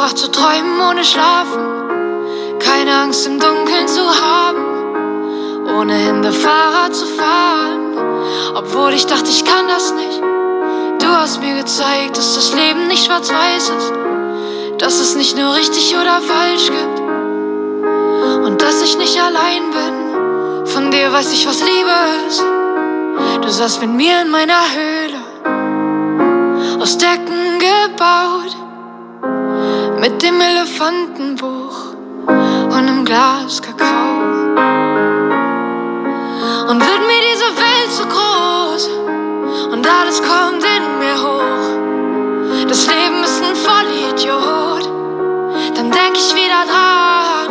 beigebracht zu träumen ohne Schlafen. Keine Angst im Dunkeln zu haben. Ohne Hände Fahrrad zu fahren. Obwohl ich dachte, ich kann das nicht. Du hast mir gezeigt, dass das Leben nicht schwarz-weiß ist. Dass es nicht nur richtig oder falsch gibt. Und dass ich nicht allein bin. Von dir weiß ich, was Liebe ist. Du saßt mit mir in meiner Höhle. Aus Decken gebaut. Elefantenbuch und einem Glas Kakao. Und wird mir diese Welt zu groß und alles kommt in mir hoch. Das Leben ist ein Vollidiot, dann denk ich wieder dran.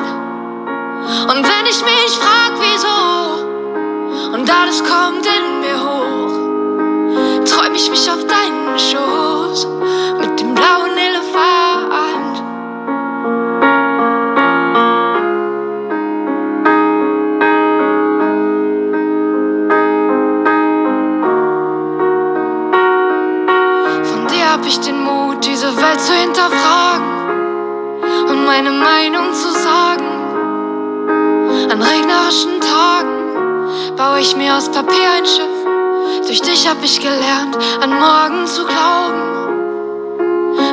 Und wenn ich mich frag, wieso, und alles kommt in mir hoch, träum ich mich auf deinen Schoß mit dem blauen Elefant. Meine Meinung zu sagen. An regnerischen Tagen baue ich mir aus Papier ein Schiff. Durch dich hab ich gelernt, an morgen zu glauben,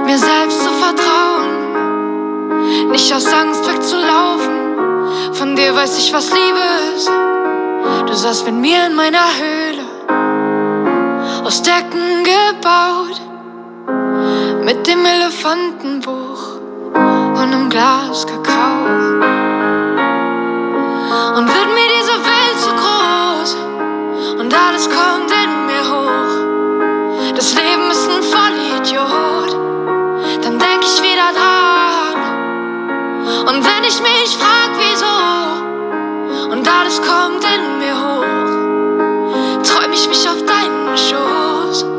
mir selbst zu vertrauen, nicht aus Angst wegzulaufen. Von dir weiß ich, was Liebe ist. Du saßt mit mir in meiner Höhle, aus Decken gebaut, mit dem Elefantenbuch und einem Glas Kakao. Und wird mir diese Welt zu groß und alles kommt in mir hoch. Das Leben ist ein Vollidiot, dann denk ich wieder dran. Und wenn ich mich frag, wieso, und alles kommt in mir hoch, träum ich mich auf deinen Schoß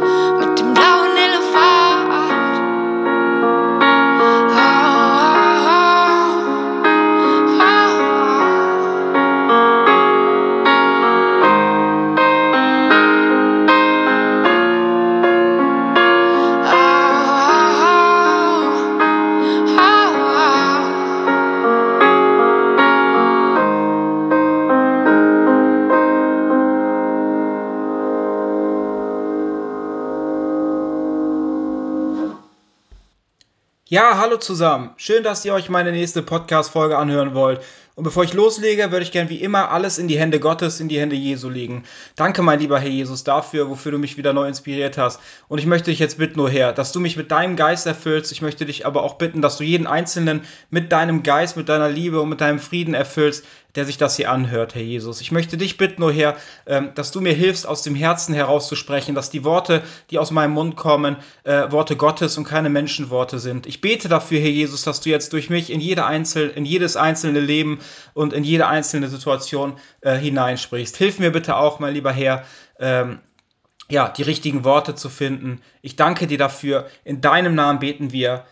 Ja, hallo zusammen. Schön, dass ihr euch meine nächste Podcast-Folge anhören wollt. Und bevor ich loslege, würde ich gern wie immer alles in die Hände Gottes, in die Hände Jesu legen. Danke, mein lieber Herr Jesus, dafür, wofür du mich wieder neu inspiriert hast. Und ich möchte dich jetzt bitten, oh Herr, dass du mich mit deinem Geist erfüllst. Ich möchte dich aber auch bitten, dass du jeden Einzelnen mit deinem Geist, mit deiner Liebe und mit deinem Frieden erfüllst, der sich das hier anhört, Herr Jesus. Ich möchte dich bitten, oh Herr, ähm, dass du mir hilfst, aus dem Herzen herauszusprechen, dass die Worte, die aus meinem Mund kommen, äh, Worte Gottes und keine Menschenworte sind. Ich bete dafür, Herr Jesus, dass du jetzt durch mich in, jede Einzel in jedes einzelne Leben und in jede einzelne Situation äh, hineinsprichst. Hilf mir bitte auch, mein lieber Herr, ähm, ja, die richtigen Worte zu finden. Ich danke dir dafür. In deinem Namen beten wir.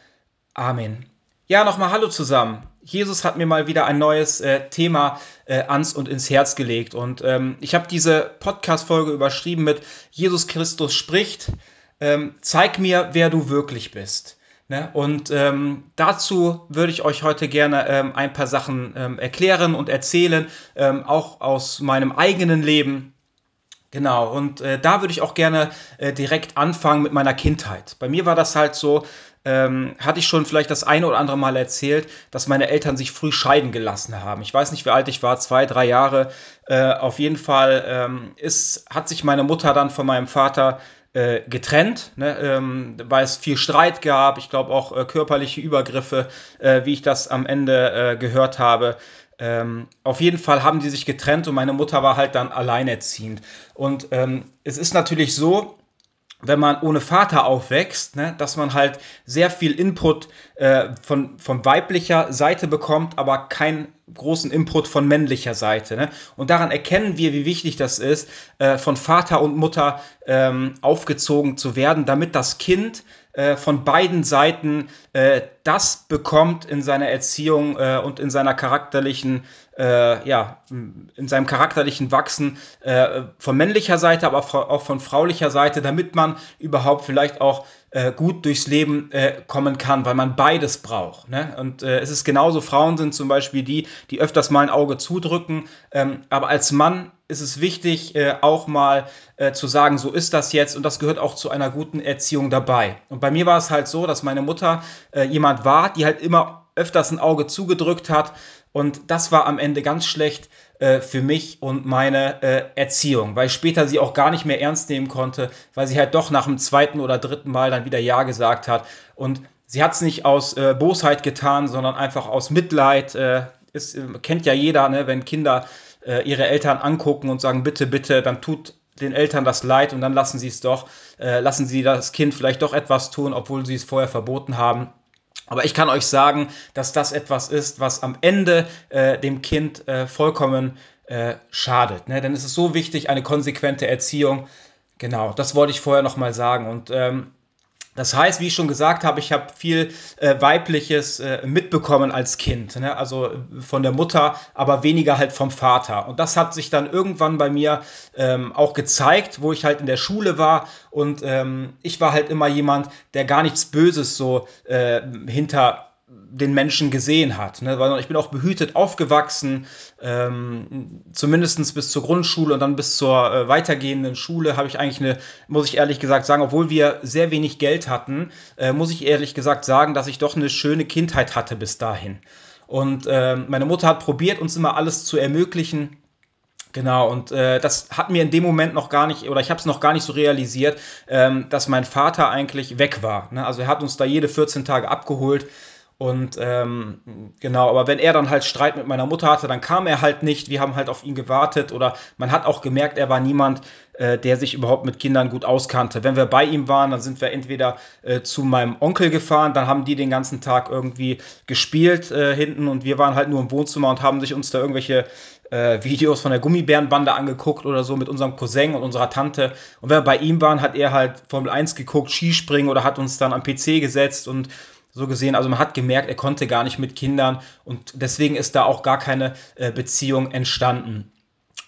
Amen. Ja, nochmal Hallo zusammen. Jesus hat mir mal wieder ein neues äh, Thema äh, ans und ins Herz gelegt. Und ähm, ich habe diese Podcast-Folge überschrieben mit Jesus Christus spricht. Ähm, zeig mir, wer du wirklich bist. Ne? Und ähm, dazu würde ich euch heute gerne ähm, ein paar Sachen ähm, erklären und erzählen, ähm, auch aus meinem eigenen Leben. Genau, und äh, da würde ich auch gerne äh, direkt anfangen mit meiner Kindheit. Bei mir war das halt so, ähm, hatte ich schon vielleicht das eine oder andere Mal erzählt, dass meine Eltern sich früh scheiden gelassen haben. Ich weiß nicht, wie alt ich war, zwei, drei Jahre. Äh, auf jeden Fall ähm, ist, hat sich meine Mutter dann von meinem Vater äh, getrennt, ne, ähm, weil es viel Streit gab, ich glaube auch äh, körperliche Übergriffe, äh, wie ich das am Ende äh, gehört habe. Ähm, auf jeden Fall haben die sich getrennt und meine Mutter war halt dann alleinerziehend. Und ähm, es ist natürlich so, wenn man ohne Vater aufwächst, ne, dass man halt sehr viel Input äh, von, von weiblicher Seite bekommt, aber keinen großen Input von männlicher Seite. Ne? Und daran erkennen wir, wie wichtig das ist, äh, von Vater und Mutter ähm, aufgezogen zu werden, damit das Kind äh, von beiden Seiten äh, das bekommt in seiner Erziehung äh, und in seiner charakterlichen äh, ja, in seinem charakterlichen Wachsen äh, von männlicher Seite, aber auch von fraulicher Seite, damit man überhaupt vielleicht auch äh, gut durchs Leben äh, kommen kann, weil man beides braucht. Ne? Und äh, es ist genauso, Frauen sind zum Beispiel die, die öfters mal ein Auge zudrücken, ähm, aber als Mann ist es wichtig, äh, auch mal äh, zu sagen, so ist das jetzt und das gehört auch zu einer guten Erziehung dabei. Und bei mir war es halt so, dass meine Mutter äh, jemand war, die halt immer öfters ein Auge zugedrückt hat und das war am Ende ganz schlecht äh, für mich und meine äh, Erziehung, weil ich später sie auch gar nicht mehr ernst nehmen konnte, weil sie halt doch nach dem zweiten oder dritten Mal dann wieder Ja gesagt hat. Und sie hat es nicht aus äh, Bosheit getan, sondern einfach aus Mitleid. Äh, ist, kennt ja jeder, ne? wenn Kinder äh, ihre Eltern angucken und sagen, bitte, bitte, dann tut den Eltern das leid und dann lassen sie es doch, äh, lassen sie das Kind vielleicht doch etwas tun, obwohl sie es vorher verboten haben. Aber ich kann euch sagen, dass das etwas ist, was am Ende äh, dem Kind äh, vollkommen äh, schadet. Ne? Denn es ist so wichtig, eine konsequente Erziehung. Genau, das wollte ich vorher nochmal sagen. Und ähm, das heißt, wie ich schon gesagt habe, ich habe viel äh, Weibliches äh, mitbekommen als Kind, ne? also von der Mutter, aber weniger halt vom Vater. Und das hat sich dann irgendwann bei mir ähm, auch gezeigt, wo ich halt in der Schule war und ähm, ich war halt immer jemand, der gar nichts Böses so äh, hinter den Menschen gesehen hat. Ne? Ich bin auch behütet aufgewachsen, ähm, zumindest bis zur Grundschule und dann bis zur äh, weitergehenden Schule habe ich eigentlich eine, muss ich ehrlich gesagt sagen, obwohl wir sehr wenig Geld hatten, äh, muss ich ehrlich gesagt sagen, dass ich doch eine schöne Kindheit hatte bis dahin. Und äh, meine Mutter hat probiert, uns immer alles zu ermöglichen. Genau, und äh, das hat mir in dem Moment noch gar nicht, oder ich habe es noch gar nicht so realisiert, ähm, dass mein Vater eigentlich weg war. Ne? Also er hat uns da jede 14 Tage abgeholt und ähm, genau, aber wenn er dann halt Streit mit meiner Mutter hatte, dann kam er halt nicht. Wir haben halt auf ihn gewartet oder man hat auch gemerkt, er war niemand, äh, der sich überhaupt mit Kindern gut auskannte. Wenn wir bei ihm waren, dann sind wir entweder äh, zu meinem Onkel gefahren, dann haben die den ganzen Tag irgendwie gespielt äh, hinten und wir waren halt nur im Wohnzimmer und haben sich uns da irgendwelche äh, Videos von der Gummibärenbande angeguckt oder so mit unserem Cousin und unserer Tante. Und wenn wir bei ihm waren, hat er halt Formel 1 geguckt, Skispringen oder hat uns dann am PC gesetzt und so gesehen. Also man hat gemerkt, er konnte gar nicht mit Kindern und deswegen ist da auch gar keine äh, Beziehung entstanden.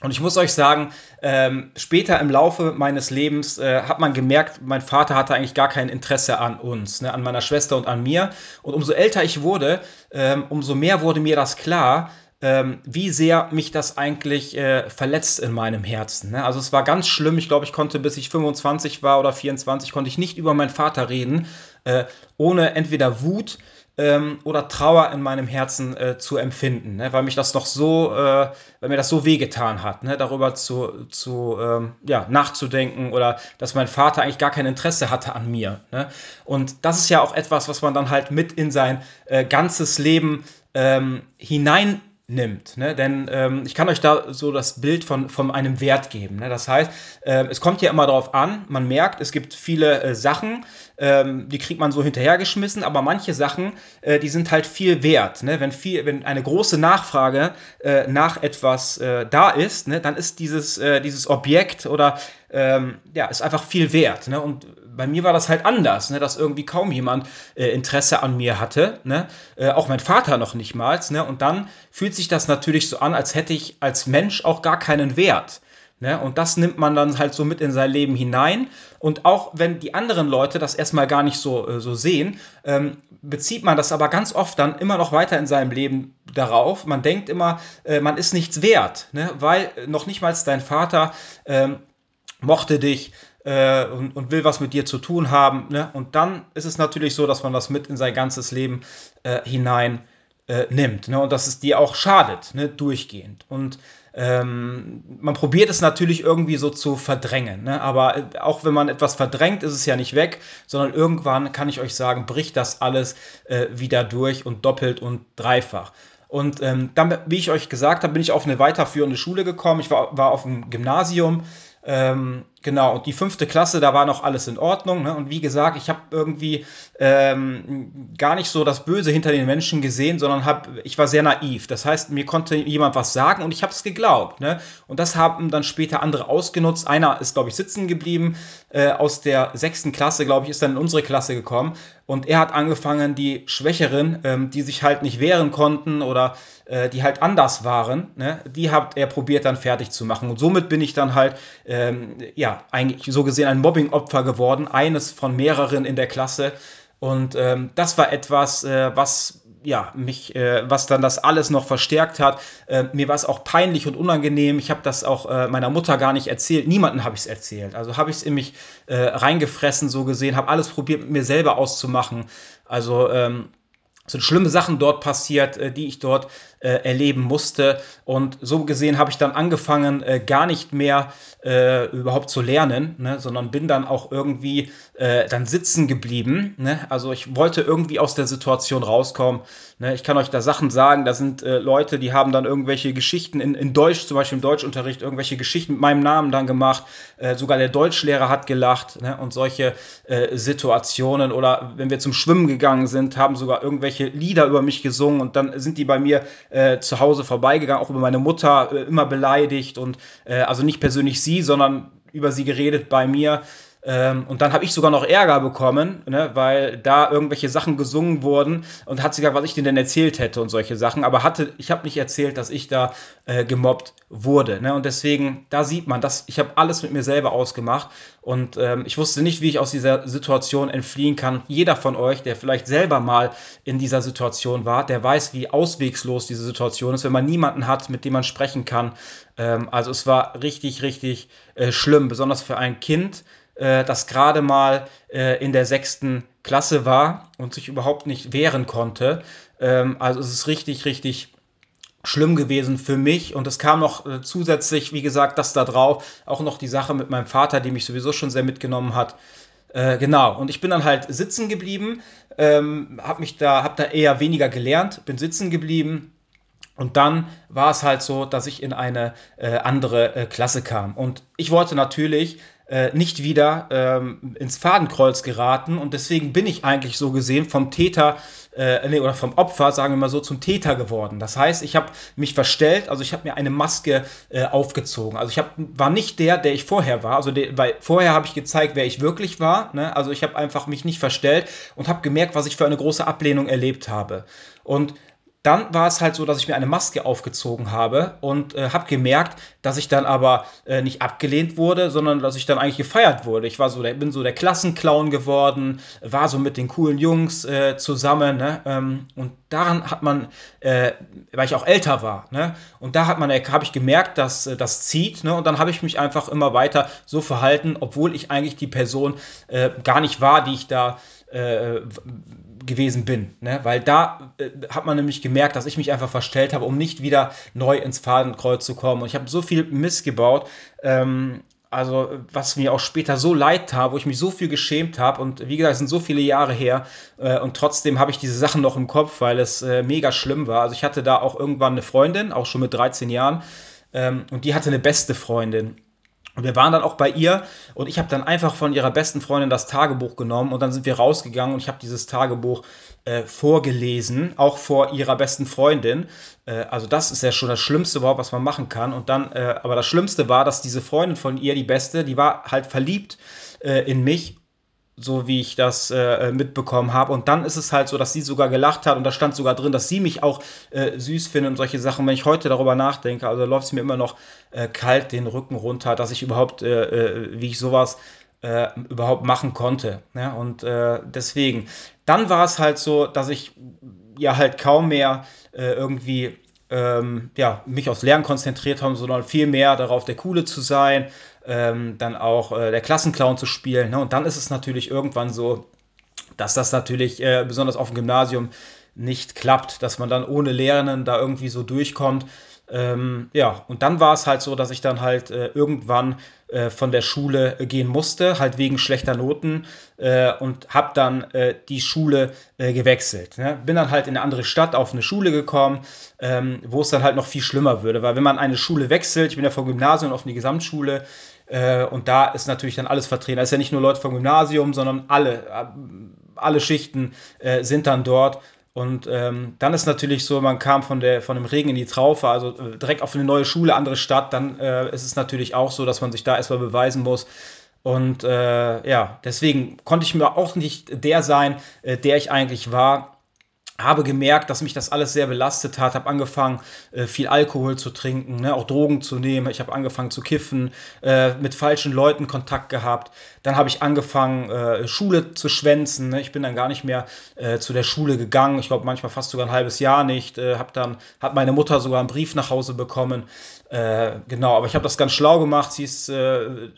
Und ich muss euch sagen, ähm, später im Laufe meines Lebens äh, hat man gemerkt, mein Vater hatte eigentlich gar kein Interesse an uns, ne, an meiner Schwester und an mir. Und umso älter ich wurde, ähm, umso mehr wurde mir das klar, ähm, wie sehr mich das eigentlich äh, verletzt in meinem Herzen. Ne? Also es war ganz schlimm. Ich glaube, ich konnte, bis ich 25 war oder 24, konnte ich nicht über meinen Vater reden, äh, ohne entweder Wut ähm, oder Trauer in meinem Herzen äh, zu empfinden, ne? weil mich das noch so, äh, weil mir das so wehgetan hat, ne? darüber zu, zu ähm, ja, nachzudenken oder dass mein Vater eigentlich gar kein Interesse hatte an mir. Ne? Und das ist ja auch etwas, was man dann halt mit in sein äh, ganzes Leben ähm, hinein nimmt. Ne? Denn ähm, ich kann euch da so das Bild von, von einem Wert geben. Ne? Das heißt, äh, es kommt ja immer darauf an, man merkt, es gibt viele äh, Sachen, ähm, die kriegt man so hinterhergeschmissen, aber manche Sachen, äh, die sind halt viel wert. Ne? Wenn, viel, wenn eine große Nachfrage äh, nach etwas äh, da ist, ne? dann ist dieses, äh, dieses Objekt oder ähm, ja, ist einfach viel wert. Ne? Und bei mir war das halt anders, ne? dass irgendwie kaum jemand äh, Interesse an mir hatte. Ne? Äh, auch mein Vater noch nicht mal. Ne? Und dann fühlt sich das natürlich so an, als hätte ich als Mensch auch gar keinen Wert. Ne? Und das nimmt man dann halt so mit in sein Leben hinein. Und auch wenn die anderen Leute das erstmal gar nicht so, äh, so sehen, ähm, bezieht man das aber ganz oft dann immer noch weiter in seinem Leben darauf. Man denkt immer, äh, man ist nichts wert, ne? weil noch nicht mal dein Vater ähm, mochte dich äh, und, und, will was mit dir zu tun haben. Ne? Und dann ist es natürlich so, dass man das mit in sein ganzes Leben äh, hinein äh, nimmt. Ne? Und dass es dir auch schadet, ne? durchgehend. Und ähm, man probiert es natürlich irgendwie so zu verdrängen. Ne? Aber äh, auch wenn man etwas verdrängt, ist es ja nicht weg, sondern irgendwann kann ich euch sagen, bricht das alles äh, wieder durch und doppelt und dreifach. Und ähm, dann, wie ich euch gesagt habe, bin ich auf eine weiterführende Schule gekommen. Ich war, war auf dem Gymnasium. Ähm, genau, und die fünfte Klasse, da war noch alles in Ordnung. Ne? Und wie gesagt, ich habe irgendwie ähm, gar nicht so das Böse hinter den Menschen gesehen, sondern hab, ich war sehr naiv. Das heißt, mir konnte jemand was sagen und ich habe es geglaubt. Ne? Und das haben dann später andere ausgenutzt. Einer ist, glaube ich, sitzen geblieben äh, aus der sechsten Klasse, glaube ich, ist dann in unsere Klasse gekommen. Und er hat angefangen, die Schwächeren, ähm, die sich halt nicht wehren konnten oder äh, die halt anders waren, ne, die hat er probiert dann fertig zu machen. Und somit bin ich dann halt, ähm, ja, eigentlich so gesehen ein Mobbing-Opfer geworden, eines von mehreren in der Klasse. Und ähm, das war etwas, äh, was ja, mich, äh, was dann das alles noch verstärkt hat. Äh, mir war es auch peinlich und unangenehm. Ich habe das auch äh, meiner Mutter gar nicht erzählt. Niemanden habe ich es erzählt. Also habe ich es in mich äh, reingefressen, so gesehen, habe alles probiert, mit mir selber auszumachen. Also ähm, sind schlimme Sachen dort passiert, äh, die ich dort äh, erleben musste. Und so gesehen habe ich dann angefangen, äh, gar nicht mehr äh, überhaupt zu lernen, ne, sondern bin dann auch irgendwie äh, dann sitzen geblieben. Ne? Also ich wollte irgendwie aus der Situation rauskommen. Ne? Ich kann euch da Sachen sagen, da sind äh, Leute, die haben dann irgendwelche Geschichten in, in Deutsch, zum Beispiel im Deutschunterricht, irgendwelche Geschichten mit meinem Namen dann gemacht. Äh, sogar der Deutschlehrer hat gelacht ne? und solche äh, Situationen. Oder wenn wir zum Schwimmen gegangen sind, haben sogar irgendwelche Lieder über mich gesungen und dann sind die bei mir äh, zu Hause vorbeigegangen, auch über meine Mutter äh, immer beleidigt und äh, also nicht persönlich sie, sondern über sie geredet bei mir. Ähm, und dann habe ich sogar noch Ärger bekommen, ne, weil da irgendwelche Sachen gesungen wurden und hat sie gesagt, was ich denn erzählt hätte und solche Sachen. Aber hatte, ich habe nicht erzählt, dass ich da äh, gemobbt wurde. Ne? Und deswegen, da sieht man, dass ich habe alles mit mir selber ausgemacht und ähm, ich wusste nicht, wie ich aus dieser Situation entfliehen kann. Jeder von euch, der vielleicht selber mal in dieser Situation war, der weiß, wie auswegslos diese Situation ist, wenn man niemanden hat, mit dem man sprechen kann. Ähm, also es war richtig, richtig äh, schlimm, besonders für ein Kind äh, das gerade mal äh, in der sechsten Klasse war und sich überhaupt nicht wehren konnte. Ähm, also es ist richtig, richtig schlimm gewesen für mich und es kam noch äh, zusätzlich, wie gesagt, das da drauf, auch noch die Sache mit meinem Vater, die mich sowieso schon sehr mitgenommen hat. Äh, genau, und ich bin dann halt sitzen geblieben, ähm, hab mich da, hab da eher weniger gelernt, bin sitzen geblieben und dann war es halt so, dass ich in eine äh, andere äh, Klasse kam. Und ich wollte natürlich äh, nicht wieder ähm, ins Fadenkreuz geraten und deswegen bin ich eigentlich so gesehen vom Täter äh, nee, oder vom Opfer, sagen wir mal so, zum Täter geworden. Das heißt, ich habe mich verstellt, also ich habe mir eine Maske äh, aufgezogen. Also ich hab, war nicht der, der ich vorher war. Also der, weil vorher habe ich gezeigt, wer ich wirklich war. Ne? Also ich habe einfach mich nicht verstellt und habe gemerkt, was ich für eine große Ablehnung erlebt habe. Und dann war es halt so, dass ich mir eine Maske aufgezogen habe und äh, habe gemerkt, dass ich dann aber äh, nicht abgelehnt wurde, sondern dass ich dann eigentlich gefeiert wurde. Ich war so, der, bin so der Klassenclown geworden, war so mit den coolen Jungs äh, zusammen, ne? ähm, und daran hat man, äh, weil ich auch älter war, ne? Und da hat man, habe ich gemerkt, dass äh, das zieht, ne? Und dann habe ich mich einfach immer weiter so verhalten, obwohl ich eigentlich die Person äh, gar nicht war, die ich da gewesen bin. Ne? Weil da äh, hat man nämlich gemerkt, dass ich mich einfach verstellt habe, um nicht wieder neu ins Fadenkreuz zu kommen. Und ich habe so viel Mist gebaut. Ähm, also was mir auch später so leid tat, wo ich mich so viel geschämt habe und wie gesagt, es sind so viele Jahre her äh, und trotzdem habe ich diese Sachen noch im Kopf, weil es äh, mega schlimm war. Also ich hatte da auch irgendwann eine Freundin, auch schon mit 13 Jahren ähm, und die hatte eine beste Freundin und wir waren dann auch bei ihr und ich habe dann einfach von ihrer besten Freundin das Tagebuch genommen und dann sind wir rausgegangen und ich habe dieses Tagebuch äh, vorgelesen, auch vor ihrer besten Freundin. Äh, also das ist ja schon das Schlimmste überhaupt, was man machen kann. Und dann, äh, aber das Schlimmste war, dass diese Freundin von ihr, die beste, die war halt verliebt äh, in mich so wie ich das äh, mitbekommen habe. Und dann ist es halt so, dass sie sogar gelacht hat und da stand sogar drin, dass sie mich auch äh, süß findet und solche Sachen. Wenn ich heute darüber nachdenke, also läuft es mir immer noch äh, kalt den Rücken runter, dass ich überhaupt, äh, äh, wie ich sowas äh, überhaupt machen konnte. Ja? Und deswegen, dann war es halt so, dass ich ja halt kaum mehr irgendwie ähm, ja, mich aufs Lernen konzentriert habe, sondern viel mehr darauf, der Coole zu sein, ähm, dann auch äh, der Klassenclown zu spielen. Ne? Und dann ist es natürlich irgendwann so, dass das natürlich äh, besonders auf dem Gymnasium nicht klappt, dass man dann ohne Lernen da irgendwie so durchkommt. Ähm, ja, und dann war es halt so, dass ich dann halt äh, irgendwann äh, von der Schule gehen musste, halt wegen schlechter Noten äh, und habe dann äh, die Schule äh, gewechselt. Ne? Bin dann halt in eine andere Stadt auf eine Schule gekommen, ähm, wo es dann halt noch viel schlimmer würde, weil wenn man eine Schule wechselt, ich bin ja vom Gymnasium auf eine Gesamtschule, und da ist natürlich dann alles vertreten. Da ist ja nicht nur Leute vom Gymnasium, sondern alle, alle Schichten sind dann dort. Und ähm, dann ist natürlich so, man kam von, der, von dem Regen in die Traufe, also äh, direkt auf eine neue Schule, andere Stadt, dann äh, ist es natürlich auch so, dass man sich da erstmal beweisen muss. Und äh, ja, deswegen konnte ich mir auch nicht der sein, äh, der ich eigentlich war habe gemerkt, dass mich das alles sehr belastet hat, habe angefangen, äh, viel Alkohol zu trinken, ne, auch Drogen zu nehmen, ich habe angefangen zu kiffen, äh, mit falschen Leuten Kontakt gehabt, dann habe ich angefangen, äh, Schule zu schwänzen, ne? ich bin dann gar nicht mehr zu der Schule gegangen, ich glaube manchmal fast sogar ein halbes Jahr nicht, habe dann, hat meine Mutter sogar einen Brief nach Hause bekommen, äh, genau, aber ich habe das ganz schlau gemacht. Sie ist, äh,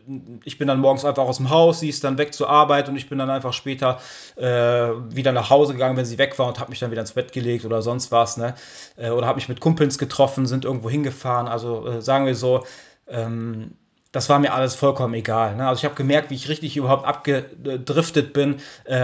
ich bin dann morgens einfach aus dem Haus, sie ist dann weg zur Arbeit und ich bin dann einfach später äh, wieder nach Hause gegangen, wenn sie weg war und habe mich dann wieder ins Bett gelegt oder sonst was. Ne? Äh, oder habe mich mit Kumpels getroffen, sind irgendwo hingefahren. Also äh, sagen wir so, ähm, das war mir alles vollkommen egal. Ne? Also ich habe gemerkt, wie ich richtig überhaupt abgedriftet bin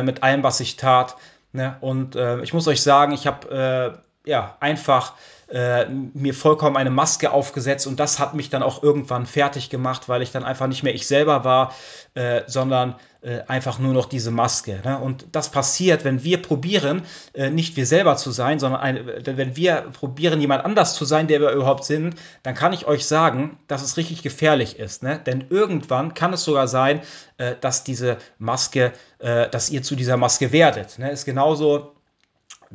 mit allem, was ich tat. Ne? Und ich muss euch sagen, ich habe ja einfach äh, mir vollkommen eine Maske aufgesetzt und das hat mich dann auch irgendwann fertig gemacht, weil ich dann einfach nicht mehr ich selber war, äh, sondern äh, einfach nur noch diese Maske. Ne? Und das passiert, wenn wir probieren, äh, nicht wir selber zu sein, sondern ein, wenn wir probieren, jemand anders zu sein, der wir überhaupt sind, dann kann ich euch sagen, dass es richtig gefährlich ist. Ne? Denn irgendwann kann es sogar sein, äh, dass diese Maske, äh, dass ihr zu dieser Maske werdet. Ne? Ist genauso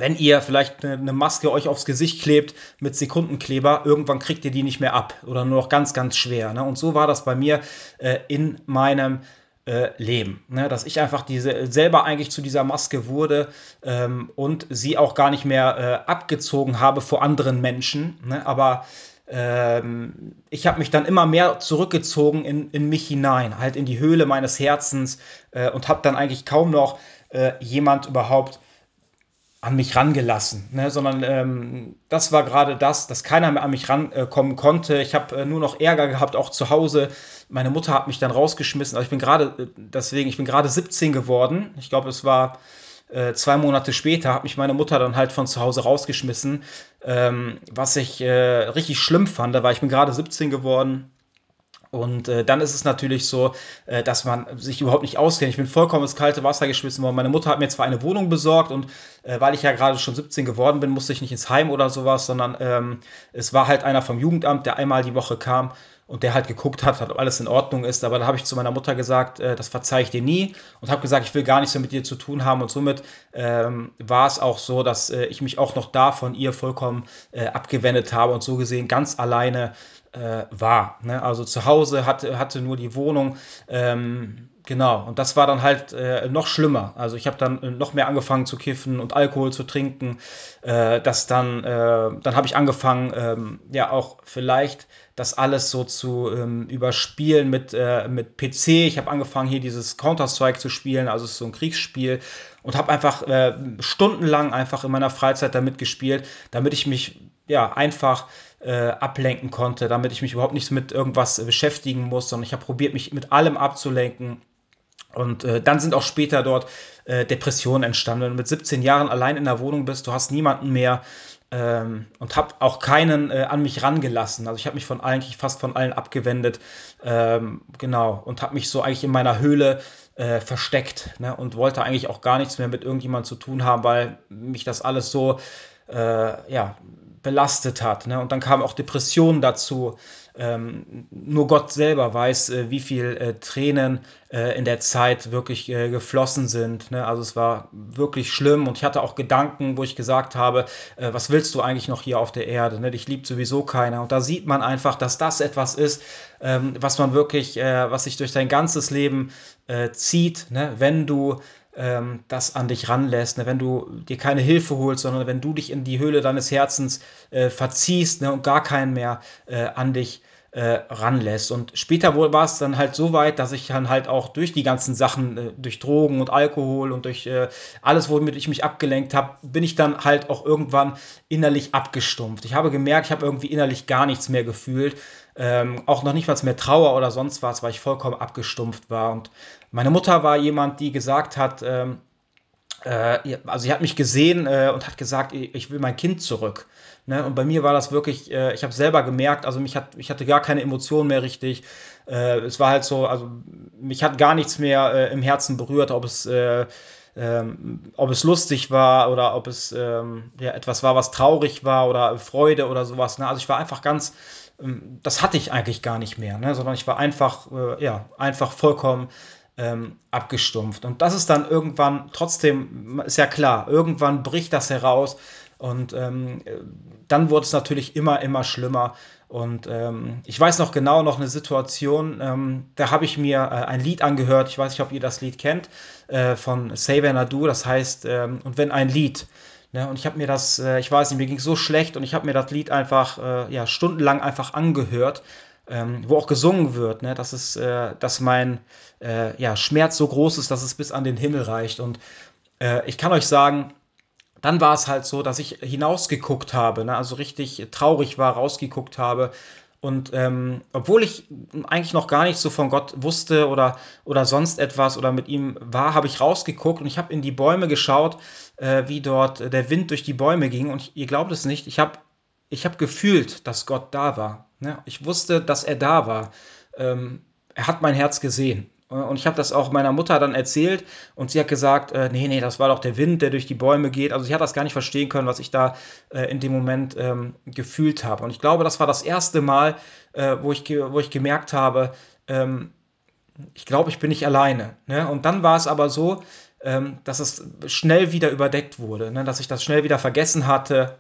wenn ihr vielleicht eine Maske euch aufs Gesicht klebt mit Sekundenkleber, irgendwann kriegt ihr die nicht mehr ab oder nur noch ganz, ganz schwer. Ne? Und so war das bei mir äh, in meinem äh, Leben. Ne? Dass ich einfach diese selber eigentlich zu dieser Maske wurde ähm, und sie auch gar nicht mehr äh, abgezogen habe vor anderen Menschen. Ne? Aber ähm, ich habe mich dann immer mehr zurückgezogen in, in mich hinein, halt in die Höhle meines Herzens äh, und habe dann eigentlich kaum noch äh, jemand überhaupt an mich rangelassen, ne? sondern ähm, das war gerade das, dass keiner mehr an mich rankommen konnte. Ich habe äh, nur noch Ärger gehabt, auch zu Hause. Meine Mutter hat mich dann rausgeschmissen. Also ich bin gerade, äh, deswegen, ich bin gerade 17 geworden. Ich glaube, es war äh, zwei Monate später, hat mich meine Mutter dann halt von zu Hause rausgeschmissen, ähm, was ich äh, richtig schlimm fand, weil ich bin gerade 17 geworden und äh, dann ist es natürlich so, äh, dass man sich überhaupt nicht auskennt. Ich bin vollkommen ins kalte Wasser geschmissen worden. Meine Mutter hat mir zwar eine Wohnung besorgt und äh, weil ich ja gerade schon 17 geworden bin, musste ich nicht ins Heim oder sowas, sondern ähm, es war halt einer vom Jugendamt, der einmal die Woche kam und der halt geguckt hat, ob alles in Ordnung ist. Aber da habe ich zu meiner Mutter gesagt, äh, das verzeihe ich dir nie und habe gesagt, ich will gar nichts mehr mit dir zu tun haben. Und somit ähm, war es auch so, dass äh, ich mich auch noch da von ihr vollkommen äh, abgewendet habe und so gesehen ganz alleine äh, war. Ne? Also zu Hause hatte, hatte nur die Wohnung. Ähm, genau, und das war dann halt äh, noch schlimmer. Also ich habe dann äh, noch mehr angefangen zu kiffen und Alkohol zu trinken. Äh, das dann, äh, dann habe ich angefangen, ähm, ja auch vielleicht das alles so zu ähm, überspielen mit, äh, mit PC. Ich habe angefangen hier dieses Counter-Strike zu spielen, also so ein Kriegsspiel und habe einfach äh, stundenlang einfach in meiner Freizeit damit gespielt, damit ich mich ja einfach äh, ablenken konnte, damit ich mich überhaupt nicht mit irgendwas beschäftigen muss, sondern ich habe probiert, mich mit allem abzulenken. Und äh, dann sind auch später dort äh, Depressionen entstanden. Wenn du mit 17 Jahren allein in der Wohnung bist, du hast niemanden mehr ähm, und habe auch keinen äh, an mich rangelassen. Also ich habe mich von eigentlich fast von allen abgewendet, ähm, genau, und habe mich so eigentlich in meiner Höhle äh, versteckt ne? und wollte eigentlich auch gar nichts mehr mit irgendjemandem zu tun haben, weil mich das alles so äh, ja, belastet hat. Ne? Und dann kamen auch Depressionen dazu. Ähm, nur Gott selber weiß, äh, wie viel äh, Tränen äh, in der Zeit wirklich äh, geflossen sind. Ne? Also es war wirklich schlimm und ich hatte auch Gedanken, wo ich gesagt habe, äh, was willst du eigentlich noch hier auf der Erde? Ne? Dich liebt sowieso keiner. Und da sieht man einfach, dass das etwas ist, ähm, was man wirklich, äh, was sich durch dein ganzes Leben zieht, ne? wenn du ähm, das an dich ranlässt. Ne? Wenn du dir keine Hilfe holst, sondern wenn du dich in die Höhle deines Herzens äh, verziehst ne? und gar keinen mehr äh, an dich äh, ranlässt. Und später war es dann halt so weit, dass ich dann halt auch durch die ganzen Sachen, äh, durch Drogen und Alkohol und durch äh, alles, womit ich mich abgelenkt habe, bin ich dann halt auch irgendwann innerlich abgestumpft. Ich habe gemerkt, ich habe irgendwie innerlich gar nichts mehr gefühlt. Ähm, auch noch nicht mal mehr Trauer oder sonst was, weil ich vollkommen abgestumpft war. Und meine Mutter war jemand, die gesagt hat, ähm, äh, also sie hat mich gesehen äh, und hat gesagt, ich will mein Kind zurück. Ne? Und bei mir war das wirklich, äh, ich habe selber gemerkt, also mich hat, ich hatte gar keine Emotionen mehr richtig. Äh, es war halt so, also mich hat gar nichts mehr äh, im Herzen berührt, ob es, äh, ähm, ob es lustig war oder ob es ähm, ja, etwas war, was traurig war oder Freude oder sowas. Ne? Also ich war einfach ganz, ähm, das hatte ich eigentlich gar nicht mehr, ne? sondern ich war einfach, äh, ja, einfach vollkommen ähm, abgestumpft. Und das ist dann irgendwann, trotzdem, ist ja klar, irgendwann bricht das heraus und ähm, dann wurde es natürlich immer, immer schlimmer. Und ähm, ich weiß noch genau noch eine Situation, ähm, da habe ich mir äh, ein Lied angehört. Ich weiß nicht, ob ihr das Lied kennt, äh, von Saber Nadu. Das heißt, ähm, und wenn ein Lied. Ne, und ich habe mir das, äh, ich weiß nicht, mir ging so schlecht und ich habe mir das Lied einfach äh, ja, stundenlang einfach angehört, ähm, wo auch gesungen wird, ne, dass, es, äh, dass mein äh, ja, Schmerz so groß ist, dass es bis an den Himmel reicht. Und ich kann euch sagen, dann war es halt so, dass ich hinausgeguckt habe, ne? also richtig traurig war, rausgeguckt habe. Und ähm, obwohl ich eigentlich noch gar nicht so von Gott wusste oder, oder sonst etwas oder mit ihm war, habe ich rausgeguckt und ich habe in die Bäume geschaut, äh, wie dort der Wind durch die Bäume ging. Und ihr glaubt es nicht, ich habe ich hab gefühlt, dass Gott da war. Ne? Ich wusste, dass er da war. Ähm, er hat mein Herz gesehen. Und ich habe das auch meiner Mutter dann erzählt und sie hat gesagt, äh, nee, nee, das war doch der Wind, der durch die Bäume geht. Also sie hat das gar nicht verstehen können, was ich da äh, in dem Moment ähm, gefühlt habe. Und ich glaube, das war das erste Mal, äh, wo, ich, wo ich gemerkt habe, ähm, ich glaube, ich bin nicht alleine. Ne? Und dann war es aber so, ähm, dass es schnell wieder überdeckt wurde, ne? dass ich das schnell wieder vergessen hatte,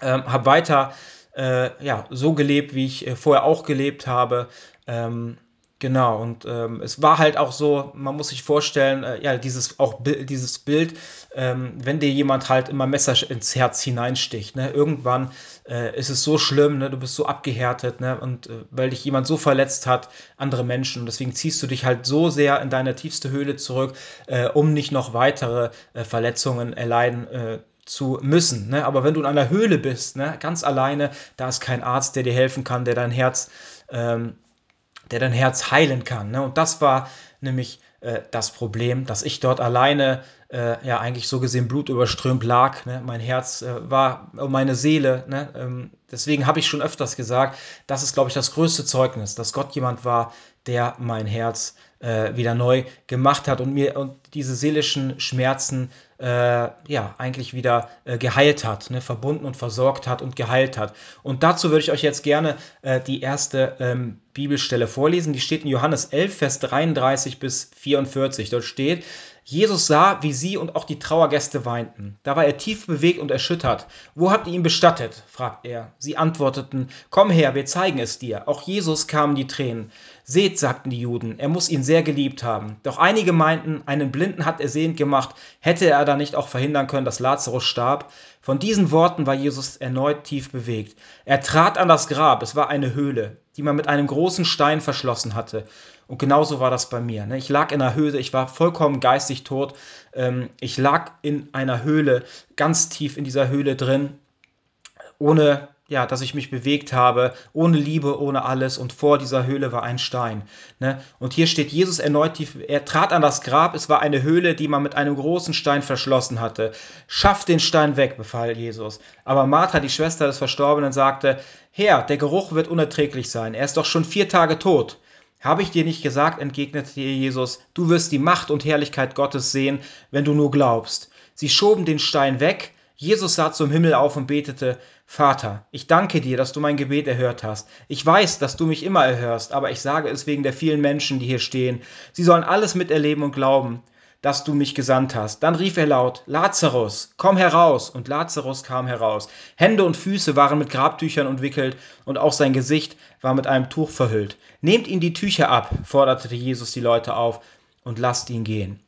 ähm, habe weiter äh, ja, so gelebt, wie ich äh, vorher auch gelebt habe. Ähm, Genau, und ähm, es war halt auch so, man muss sich vorstellen, äh, ja, dieses, auch dieses Bild, ähm, wenn dir jemand halt immer Messer ins Herz hineinsticht, ne, irgendwann äh, ist es so schlimm, ne, du bist so abgehärtet, ne, und äh, weil dich jemand so verletzt hat, andere Menschen, und deswegen ziehst du dich halt so sehr in deine tiefste Höhle zurück, äh, um nicht noch weitere Verletzungen erleiden äh, zu müssen. Ne? Aber wenn du in einer Höhle bist, ne, ganz alleine, da ist kein Arzt, der dir helfen kann, der dein Herz ähm, der dein Herz heilen kann. Ne? Und das war nämlich äh, das Problem, dass ich dort alleine, äh, ja, eigentlich so gesehen blutüberströmt lag. Ne? Mein Herz äh, war, oh, meine Seele. Ne? Ähm, deswegen habe ich schon öfters gesagt, das ist, glaube ich, das größte Zeugnis, dass Gott jemand war, der mein Herz äh, wieder neu gemacht hat und mir und diese seelischen Schmerzen äh, ja eigentlich wieder äh, geheilt hat, ne, verbunden und versorgt hat und geheilt hat. Und dazu würde ich euch jetzt gerne äh, die erste ähm, Bibelstelle vorlesen. Die steht in Johannes 11, Vers 33 bis 44. Dort steht, Jesus sah, wie sie und auch die Trauergäste weinten. Da war er tief bewegt und erschüttert. Wo habt ihr ihn bestattet? fragt er. Sie antworteten, Komm her, wir zeigen es dir. Auch Jesus kamen die Tränen. Seht, sagten die Juden, er muss ihn sehr geliebt haben. Doch einige meinten, einen Blinden hat er sehend gemacht, hätte er da nicht auch verhindern können, dass Lazarus starb? Von diesen Worten war Jesus erneut tief bewegt. Er trat an das Grab, es war eine Höhle, die man mit einem großen Stein verschlossen hatte. Und genauso war das bei mir. Ne? Ich lag in einer Höhle, ich war vollkommen geistig tot. Ähm, ich lag in einer Höhle, ganz tief in dieser Höhle drin, ohne ja, dass ich mich bewegt habe, ohne Liebe, ohne alles und vor dieser Höhle war ein Stein. Ne? Und hier steht Jesus erneut tief, er trat an das Grab, es war eine Höhle, die man mit einem großen Stein verschlossen hatte. Schafft den Stein weg, befahl Jesus. Aber Martha, die Schwester des Verstorbenen, sagte, Herr, der Geruch wird unerträglich sein, er ist doch schon vier Tage tot. Habe ich dir nicht gesagt, entgegnete Jesus, du wirst die Macht und Herrlichkeit Gottes sehen, wenn du nur glaubst. Sie schoben den Stein weg, Jesus sah zum Himmel auf und betete, Vater, ich danke dir, dass du mein Gebet erhört hast. Ich weiß, dass du mich immer erhörst, aber ich sage es wegen der vielen Menschen, die hier stehen. Sie sollen alles miterleben und glauben, dass du mich gesandt hast. Dann rief er laut, Lazarus, komm heraus. Und Lazarus kam heraus. Hände und Füße waren mit Grabtüchern umwickelt und auch sein Gesicht war mit einem Tuch verhüllt. Nehmt ihn die Tücher ab, forderte Jesus die Leute auf, und lasst ihn gehen.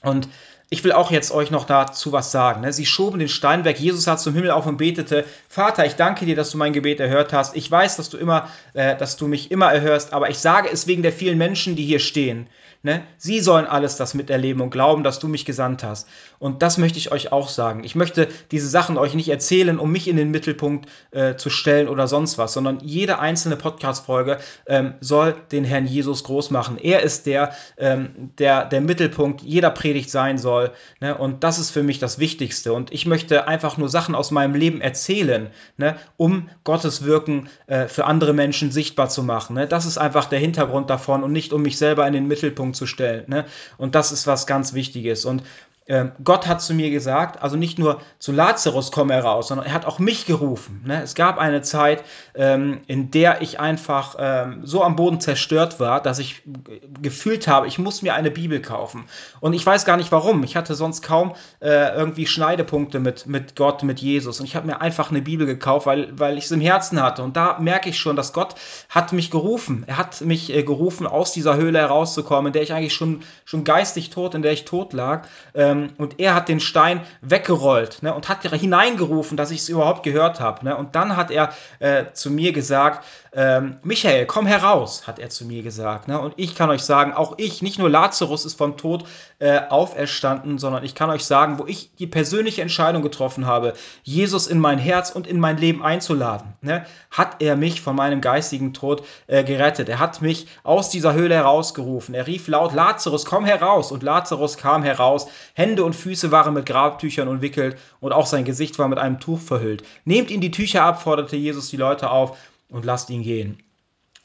Und ich will auch jetzt euch noch dazu was sagen. Ne? Sie schoben den Stein weg. Jesus hat zum Himmel auf und betete: Vater, ich danke dir, dass du mein Gebet erhört hast. Ich weiß, dass du immer, äh, dass du mich immer erhörst, aber ich sage es wegen der vielen Menschen, die hier stehen. Ne? Sie sollen alles das miterleben und glauben, dass du mich gesandt hast. Und das möchte ich euch auch sagen. Ich möchte diese Sachen euch nicht erzählen, um mich in den Mittelpunkt äh, zu stellen oder sonst was, sondern jede einzelne Podcast-Folge ähm, soll den Herrn Jesus groß machen. Er ist der, ähm, der, der Mittelpunkt jeder Predigt sein soll. Ne? Und das ist für mich das Wichtigste. Und ich möchte einfach nur Sachen aus meinem Leben erzählen, ne? um Gottes Wirken äh, für andere Menschen sichtbar zu machen. Ne? Das ist einfach der Hintergrund davon und nicht um mich selber in den Mittelpunkt zu stellen. Ne? Und das ist was ganz Wichtiges. Und ähm, Gott hat zu mir gesagt, also nicht nur zu Lazarus komme heraus, sondern er hat auch mich gerufen. Ne? Es gab eine Zeit, ähm, in der ich einfach ähm, so am Boden zerstört war, dass ich gefühlt habe, ich muss mir eine Bibel kaufen. Und ich weiß gar nicht warum. Ich hatte sonst kaum äh, irgendwie Schneidepunkte mit, mit Gott, mit Jesus. Und ich habe mir einfach eine Bibel gekauft, weil, weil ich es im Herzen hatte. Und da merke ich schon, dass Gott hat mich gerufen. Er hat mich äh, gerufen, aus dieser Höhle herauszukommen, in der ich eigentlich schon, schon geistig tot, in der ich tot lag. Ähm, und er hat den Stein weggerollt ne, und hat hineingerufen, dass ich es überhaupt gehört habe. Ne? Und dann hat er äh, zu mir gesagt, ähm, Michael, komm heraus, hat er zu mir gesagt. Ne? Und ich kann euch sagen, auch ich, nicht nur Lazarus ist vom Tod äh, auferstanden, sondern ich kann euch sagen, wo ich die persönliche Entscheidung getroffen habe, Jesus in mein Herz und in mein Leben einzuladen, ne? hat er mich von meinem geistigen Tod äh, gerettet. Er hat mich aus dieser Höhle herausgerufen. Er rief laut, Lazarus, komm heraus. Und Lazarus kam heraus. Hände und Füße waren mit Grabtüchern umwickelt und auch sein Gesicht war mit einem Tuch verhüllt. Nehmt ihn die Tücher ab, forderte Jesus die Leute auf und lasst ihn gehen.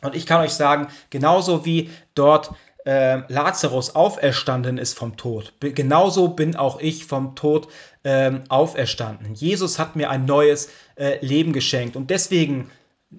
Und ich kann euch sagen, genauso wie dort äh, Lazarus auferstanden ist vom Tod, genauso bin auch ich vom Tod äh, auferstanden. Jesus hat mir ein neues äh, Leben geschenkt und deswegen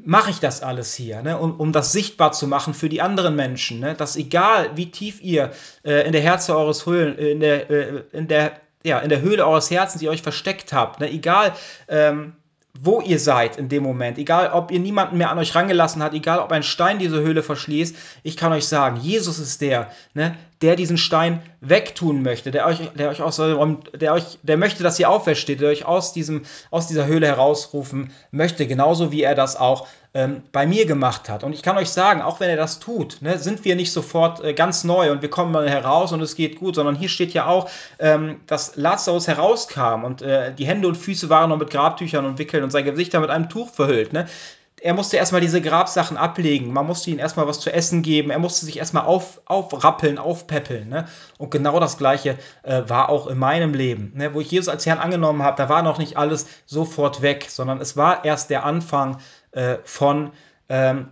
mache ich das alles hier, ne, um, um das sichtbar zu machen für die anderen Menschen, ne, dass egal wie tief ihr äh, in der Herze eures Höhlen, in der, äh, in der, ja, in der Höhle eures Herzens ihr euch versteckt habt, ne, egal ähm, wo ihr seid in dem Moment, egal ob ihr niemanden mehr an euch rangelassen habt, egal ob ein Stein diese Höhle verschließt, ich kann euch sagen, Jesus ist der, ne, der diesen Stein wegtun möchte, der euch, der euch aus der euch, der möchte, dass ihr aufersteht, der euch aus diesem, aus dieser Höhle herausrufen möchte, genauso wie er das auch ähm, bei mir gemacht hat. Und ich kann euch sagen, auch wenn er das tut, ne, sind wir nicht sofort äh, ganz neu und wir kommen mal heraus und es geht gut, sondern hier steht ja auch, ähm, dass Lazarus herauskam und äh, die Hände und Füße waren noch mit Grabtüchern und Wickeln und sein Gesicht dann mit einem Tuch verhüllt. Ne? er musste erstmal diese Grabsachen ablegen. Man musste ihm erstmal was zu essen geben. Er musste sich erstmal auf, aufrappeln, aufpäppeln. Ne? Und genau das Gleiche äh, war auch in meinem Leben. Ne? Wo ich Jesus als Herrn angenommen habe, da war noch nicht alles sofort weg, sondern es war erst der Anfang äh, von ähm,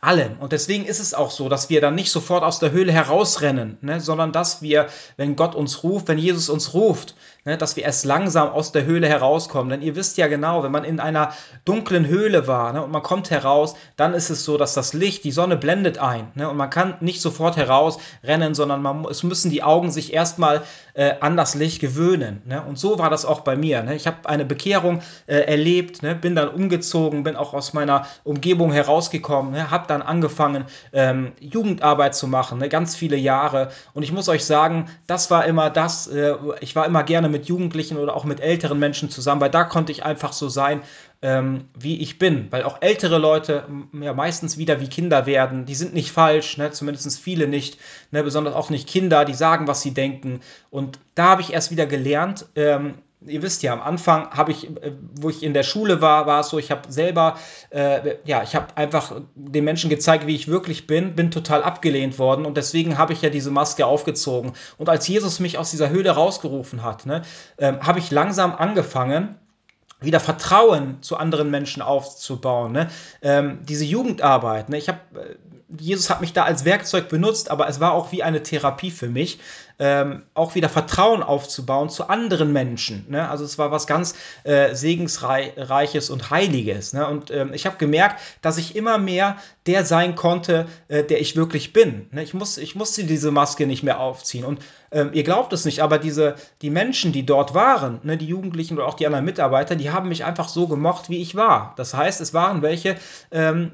allem. Und deswegen ist es auch so, dass wir dann nicht sofort aus der Höhle herausrennen, ne, sondern dass wir, wenn Gott uns ruft, wenn Jesus uns ruft, ne, dass wir erst langsam aus der Höhle herauskommen. Denn ihr wisst ja genau, wenn man in einer dunklen Höhle war ne, und man kommt heraus, dann ist es so, dass das Licht, die Sonne blendet ein. Ne, und man kann nicht sofort herausrennen, sondern man, es müssen die Augen sich erstmal äh, an das Licht gewöhnen. Ne? Und so war das auch bei mir. Ne? Ich habe eine Bekehrung äh, erlebt, bin dann umgezogen, bin auch aus meiner Umgebung herausgekommen, ne? Habe dann angefangen, ähm, Jugendarbeit zu machen, ne? ganz viele Jahre. Und ich muss euch sagen, das war immer das, äh, ich war immer gerne mit Jugendlichen oder auch mit älteren Menschen zusammen, weil da konnte ich einfach so sein, ähm, wie ich bin. Weil auch ältere Leute ja meistens wieder wie Kinder werden. Die sind nicht falsch, ne? zumindest viele nicht, ne? besonders auch nicht Kinder, die sagen, was sie denken. Und da habe ich erst wieder gelernt, ähm, ihr wisst ja, am Anfang habe ich, äh, wo ich in der Schule war, war es so, ich habe selber, äh, ja, ich habe einfach den Menschen gezeigt, wie ich wirklich bin, bin total abgelehnt worden und deswegen habe ich ja diese Maske aufgezogen. Und als Jesus mich aus dieser Höhle rausgerufen hat, ne, äh, habe ich langsam angefangen, wieder Vertrauen zu anderen Menschen aufzubauen. Ne? Ähm, diese Jugendarbeit. Ne? Ich habe äh, Jesus hat mich da als Werkzeug benutzt, aber es war auch wie eine Therapie für mich, ähm, auch wieder Vertrauen aufzubauen zu anderen Menschen. Ne? Also es war was ganz äh, segensreiches und heiliges. Ne? Und ähm, ich habe gemerkt, dass ich immer mehr der sein konnte, äh, der ich wirklich bin. Ne? Ich, muss, ich musste diese Maske nicht mehr aufziehen. Und ähm, ihr glaubt es nicht, aber diese, die Menschen, die dort waren, ne, die Jugendlichen oder auch die anderen Mitarbeiter, die haben mich einfach so gemocht, wie ich war. Das heißt, es waren welche, ähm,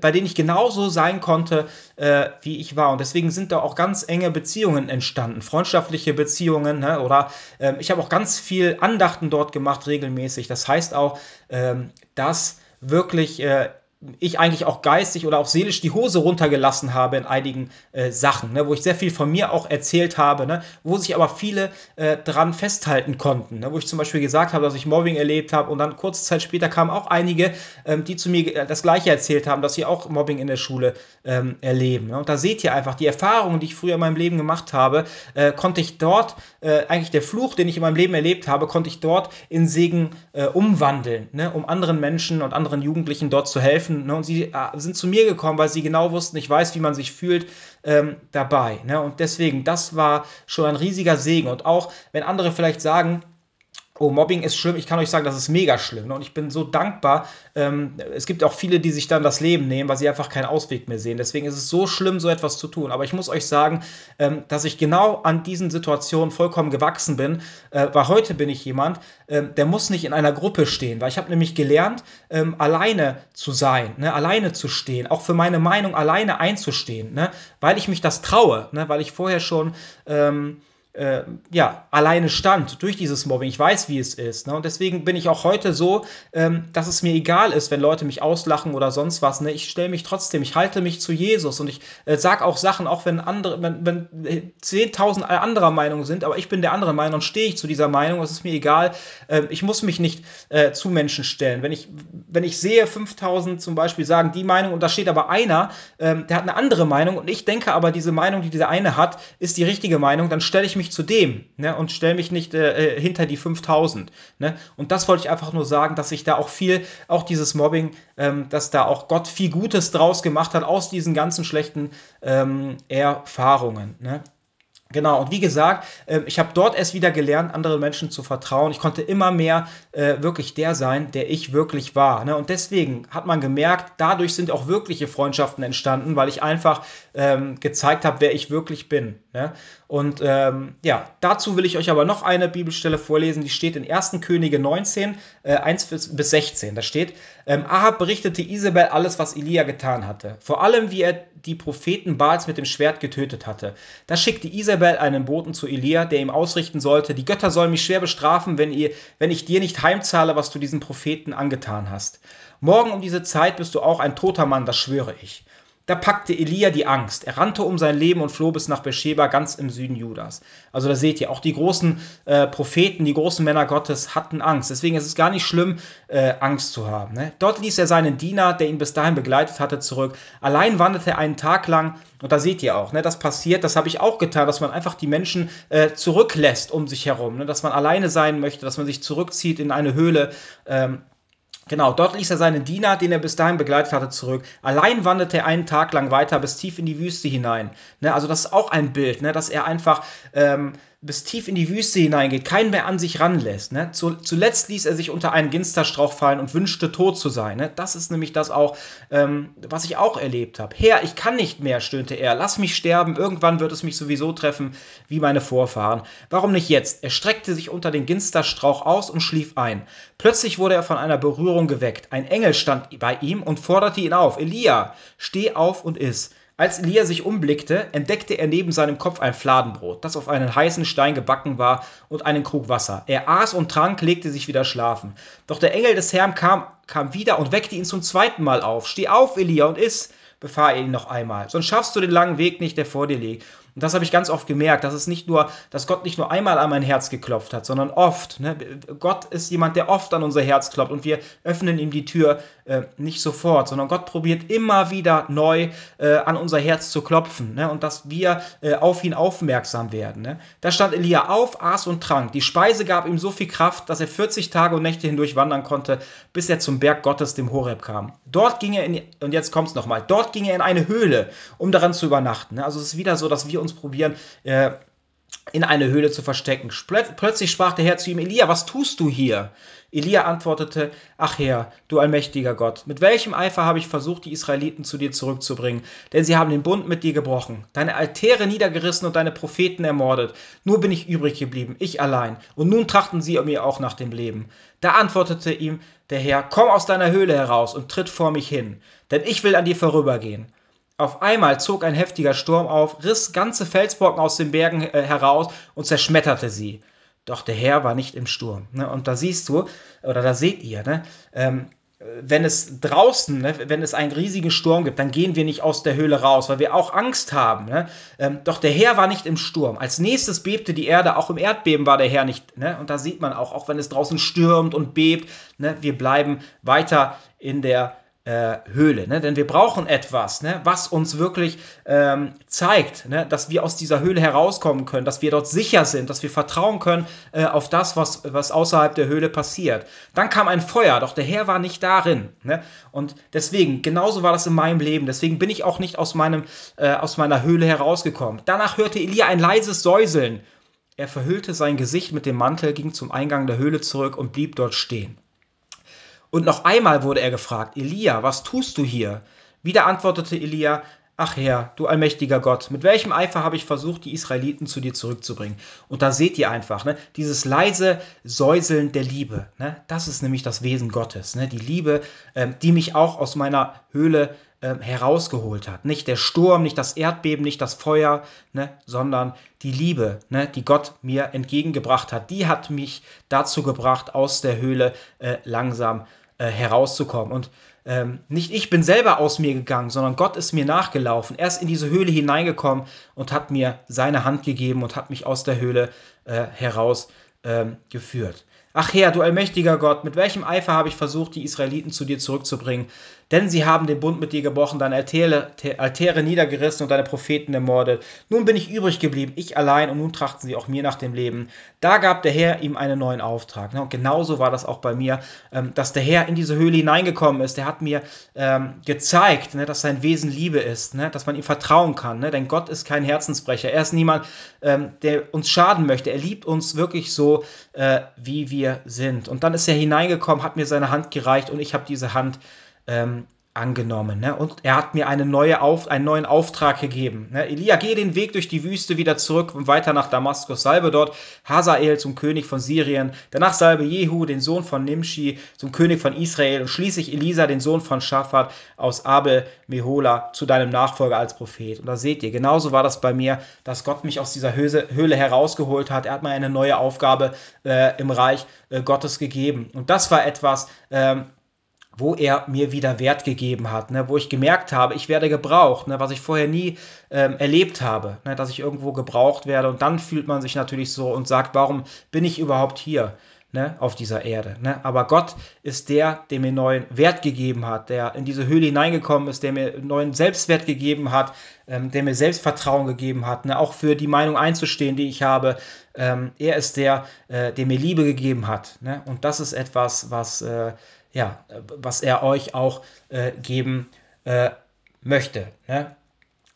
bei denen ich genauso sein konnte, äh, wie ich war. Und deswegen sind da auch ganz enge Beziehungen entstanden, freundschaftliche Beziehungen. Ne? Oder ähm, ich habe auch ganz viel Andachten dort gemacht, regelmäßig. Das heißt auch, ähm, dass wirklich äh, ich eigentlich auch geistig oder auch seelisch die Hose runtergelassen habe in einigen äh, Sachen, ne, wo ich sehr viel von mir auch erzählt habe, ne, wo sich aber viele äh, dran festhalten konnten, ne, wo ich zum Beispiel gesagt habe, dass ich Mobbing erlebt habe und dann kurze Zeit später kamen auch einige, ähm, die zu mir das Gleiche erzählt haben, dass sie auch Mobbing in der Schule ähm, erleben. Ne. Und da seht ihr einfach, die Erfahrungen, die ich früher in meinem Leben gemacht habe, äh, konnte ich dort, äh, eigentlich der Fluch, den ich in meinem Leben erlebt habe, konnte ich dort in Segen äh, umwandeln, ne, um anderen Menschen und anderen Jugendlichen dort zu helfen helfen. Ne? Und sie äh, sind zu mir gekommen, weil sie genau wussten, ich weiß, wie man sich fühlt ähm, dabei. Ne? Und deswegen, das war schon ein riesiger Segen. Und auch wenn andere vielleicht sagen, oh, Mobbing ist schlimm, ich kann euch sagen, das ist mega schlimm. Ne? Und ich bin so dankbar. Ähm, es gibt auch viele, die sich dann das Leben nehmen, weil sie einfach keinen Ausweg mehr sehen. Deswegen ist es so schlimm, so etwas zu tun. Aber ich muss euch sagen, ähm, dass ich genau an diesen Situationen vollkommen gewachsen bin, äh, weil heute bin ich jemand, äh, der muss nicht in einer Gruppe stehen, weil ich habe nämlich gelernt, ähm, alleine zu sein, ne? alleine zu stehen, auch für meine Meinung alleine einzustehen, ne? weil ich mich das traue, ne? weil ich vorher schon ähm, äh, ja, alleine stand durch dieses Mobbing. Ich weiß, wie es ist. Ne? Und deswegen bin ich auch heute so, ähm, dass es mir egal ist, wenn Leute mich auslachen oder sonst was. Ne? Ich stelle mich trotzdem, ich halte mich zu Jesus und ich äh, sage auch Sachen, auch wenn andere, wenn, wenn 10.000 anderer Meinung sind, aber ich bin der anderen Meinung und stehe ich zu dieser Meinung. Es ist mir egal. Äh, ich muss mich nicht äh, zu Menschen stellen. Wenn ich, wenn ich sehe, 5.000 zum Beispiel sagen die Meinung und da steht aber einer, ähm, der hat eine andere Meinung und ich denke aber, diese Meinung, die dieser eine hat, ist die richtige Meinung, dann stelle ich mich mich zu dem ne, und stelle mich nicht äh, äh hinter die 5000. Ne? Und das wollte ich einfach nur sagen, dass ich da auch viel, auch dieses Mobbing, ähm, dass da auch Gott viel Gutes draus gemacht hat aus diesen ganzen schlechten ähm, Erfahrungen. Ne? Genau, und wie gesagt, ähm, ich habe dort erst wieder gelernt, anderen Menschen zu vertrauen. Ich konnte immer mehr äh, wirklich der sein, der ich wirklich war. Ne? Und deswegen hat man gemerkt, dadurch sind auch wirkliche Freundschaften entstanden, weil ich einfach ähm, gezeigt habe, wer ich wirklich bin. Ne? Und ähm, ja, dazu will ich euch aber noch eine Bibelstelle vorlesen, die steht in 1. Könige 19, äh, 1 bis, bis 16. Da steht, ähm, Ahab berichtete Isabel alles, was Elia getan hatte. Vor allem, wie er die Propheten Baals mit dem Schwert getötet hatte. Da schickte Isabel einen Boten zu Elia, der ihm ausrichten sollte, die Götter sollen mich schwer bestrafen, wenn, ihr, wenn ich dir nicht heimzahle, was du diesen Propheten angetan hast. Morgen um diese Zeit bist du auch ein toter Mann, das schwöre ich. Da packte Elia die Angst. Er rannte um sein Leben und floh bis nach Beersheba, ganz im Süden Judas. Also da seht ihr, auch die großen äh, Propheten, die großen Männer Gottes hatten Angst. Deswegen ist es gar nicht schlimm, äh, Angst zu haben. Ne? Dort ließ er seinen Diener, der ihn bis dahin begleitet hatte, zurück. Allein wanderte er einen Tag lang und da seht ihr auch, ne, das passiert, das habe ich auch getan, dass man einfach die Menschen äh, zurücklässt um sich herum, ne, dass man alleine sein möchte, dass man sich zurückzieht in eine Höhle. Ähm, Genau, dort ließ er seinen Diener, den er bis dahin begleitet hatte, zurück. Allein wanderte er einen Tag lang weiter bis tief in die Wüste hinein. Ne, also das ist auch ein Bild, ne, dass er einfach ähm, bis tief in die Wüste hineingeht, keinen mehr an sich ranlässt. Ne? zuletzt ließ er sich unter einen Ginsterstrauch fallen und wünschte tot zu sein. Ne? Das ist nämlich das auch, ähm, was ich auch erlebt habe. Herr, ich kann nicht mehr, stöhnte er. Lass mich sterben, irgendwann wird es mich sowieso treffen, wie meine Vorfahren. Warum nicht jetzt? Er streckte sich unter den Ginsterstrauch aus und schlief ein. Plötzlich wurde er von einer Berührung geweckt. Ein Engel stand bei ihm und forderte ihn auf. Elia, steh auf und iss. Als Elia sich umblickte, entdeckte er neben seinem Kopf ein Fladenbrot, das auf einen heißen Stein gebacken war, und einen Krug Wasser. Er aß und trank, legte sich wieder schlafen. Doch der Engel des Herrn kam, kam wieder und weckte ihn zum zweiten Mal auf. Steh auf, Elia, und iss, befahl er ihn noch einmal. Sonst schaffst du den langen Weg nicht, der vor dir liegt. Und das habe ich ganz oft gemerkt, dass es nicht nur, dass Gott nicht nur einmal an mein Herz geklopft hat, sondern oft. Ne? Gott ist jemand, der oft an unser Herz klopft und wir öffnen ihm die Tür äh, nicht sofort, sondern Gott probiert immer wieder neu äh, an unser Herz zu klopfen ne? und dass wir äh, auf ihn aufmerksam werden. Ne? Da stand Elia auf, aß und trank. Die Speise gab ihm so viel Kraft, dass er 40 Tage und Nächte hindurch wandern konnte, bis er zum Berg Gottes, dem Horeb, kam. Dort ging er in, und jetzt kommt es nochmal, dort ging er in eine Höhle, um daran zu übernachten. Ne? Also es ist wieder so, dass wir uns probieren, äh, in eine Höhle zu verstecken. Plötzlich sprach der Herr zu ihm, Elia, was tust du hier? Elia antwortete, Ach Herr, du allmächtiger Gott, mit welchem Eifer habe ich versucht, die Israeliten zu dir zurückzubringen, denn sie haben den Bund mit dir gebrochen, deine Altäre niedergerissen und deine Propheten ermordet. Nur bin ich übrig geblieben, ich allein, und nun trachten sie mir auch nach dem Leben. Da antwortete ihm der Herr, Komm aus deiner Höhle heraus und tritt vor mich hin, denn ich will an dir vorübergehen. Auf einmal zog ein heftiger Sturm auf, riss ganze Felsbrocken aus den Bergen äh, heraus und zerschmetterte sie. Doch der Herr war nicht im Sturm. Ne? Und da siehst du, oder da seht ihr, ne? Ähm, wenn es draußen, ne, wenn es einen riesigen Sturm gibt, dann gehen wir nicht aus der Höhle raus, weil wir auch Angst haben. Ne? Ähm, doch der Herr war nicht im Sturm. Als nächstes bebte die Erde, auch im Erdbeben war der Herr nicht. Ne? Und da sieht man auch, auch wenn es draußen stürmt und bebt, ne, wir bleiben weiter in der äh, Höhle. Ne? Denn wir brauchen etwas, ne? was uns wirklich ähm, zeigt, ne? dass wir aus dieser Höhle herauskommen können, dass wir dort sicher sind, dass wir vertrauen können äh, auf das, was, was außerhalb der Höhle passiert. Dann kam ein Feuer, doch der Herr war nicht darin. Ne? Und deswegen, genauso war das in meinem Leben. Deswegen bin ich auch nicht aus, meinem, äh, aus meiner Höhle herausgekommen. Danach hörte Elia ein leises Säuseln. Er verhüllte sein Gesicht mit dem Mantel, ging zum Eingang der Höhle zurück und blieb dort stehen. Und noch einmal wurde er gefragt, Elia, was tust du hier? Wieder antwortete Elia, Ach Herr, du allmächtiger Gott, mit welchem Eifer habe ich versucht, die Israeliten zu dir zurückzubringen? Und da seht ihr einfach, ne, dieses leise Säuseln der Liebe, ne, das ist nämlich das Wesen Gottes, ne, die Liebe, ähm, die mich auch aus meiner Höhle ähm, herausgeholt hat. Nicht der Sturm, nicht das Erdbeben, nicht das Feuer, ne, sondern die Liebe, ne, die Gott mir entgegengebracht hat, die hat mich dazu gebracht, aus der Höhle äh, langsam äh, herauszukommen. Und ähm, nicht ich bin selber aus mir gegangen, sondern Gott ist mir nachgelaufen. Er ist in diese Höhle hineingekommen und hat mir seine Hand gegeben und hat mich aus der Höhle äh, herausgeführt. Ähm, Ach Herr, du allmächtiger Gott, mit welchem Eifer habe ich versucht, die Israeliten zu dir zurückzubringen? Denn sie haben den Bund mit dir gebrochen, deine Altäre, Altäre niedergerissen und deine Propheten ermordet. Nun bin ich übrig geblieben, ich allein, und nun trachten sie auch mir nach dem Leben. Da gab der Herr ihm einen neuen Auftrag. Und genauso war das auch bei mir, ähm, dass der Herr in diese Höhle hineingekommen ist. Der hat mir ähm, gezeigt, ne, dass sein Wesen Liebe ist, ne, dass man ihm vertrauen kann. Ne, denn Gott ist kein Herzensbrecher. Er ist niemand, ähm, der uns schaden möchte. Er liebt uns wirklich so, äh, wie wir sind. Und dann ist er hineingekommen, hat mir seine Hand gereicht und ich habe diese Hand ähm, angenommen. Ne? Und er hat mir eine neue Auf, einen neuen Auftrag gegeben. Ne? Elia, geh den Weg durch die Wüste wieder zurück und weiter nach Damaskus. Salbe dort Hazael zum König von Syrien. Danach salbe Jehu, den Sohn von Nimshi, zum König von Israel. Und schließlich Elisa, den Sohn von Schafat aus Abel Mehola, zu deinem Nachfolger als Prophet. Und da seht ihr, genauso war das bei mir, dass Gott mich aus dieser Höhle, Höhle herausgeholt hat. Er hat mir eine neue Aufgabe äh, im Reich äh, Gottes gegeben. Und das war etwas, ähm, wo er mir wieder Wert gegeben hat, ne, wo ich gemerkt habe, ich werde gebraucht, ne, was ich vorher nie ähm, erlebt habe, ne, dass ich irgendwo gebraucht werde. Und dann fühlt man sich natürlich so und sagt, warum bin ich überhaupt hier? Ne, auf dieser Erde. Ne? Aber Gott ist der, der mir neuen Wert gegeben hat, der in diese Höhle hineingekommen ist, der mir neuen Selbstwert gegeben hat, ähm, der mir Selbstvertrauen gegeben hat, ne? auch für die Meinung einzustehen, die ich habe. Ähm, er ist der, äh, der mir Liebe gegeben hat. Ne? Und das ist etwas, was äh, ja, was er euch auch äh, geben äh, möchte. Ne?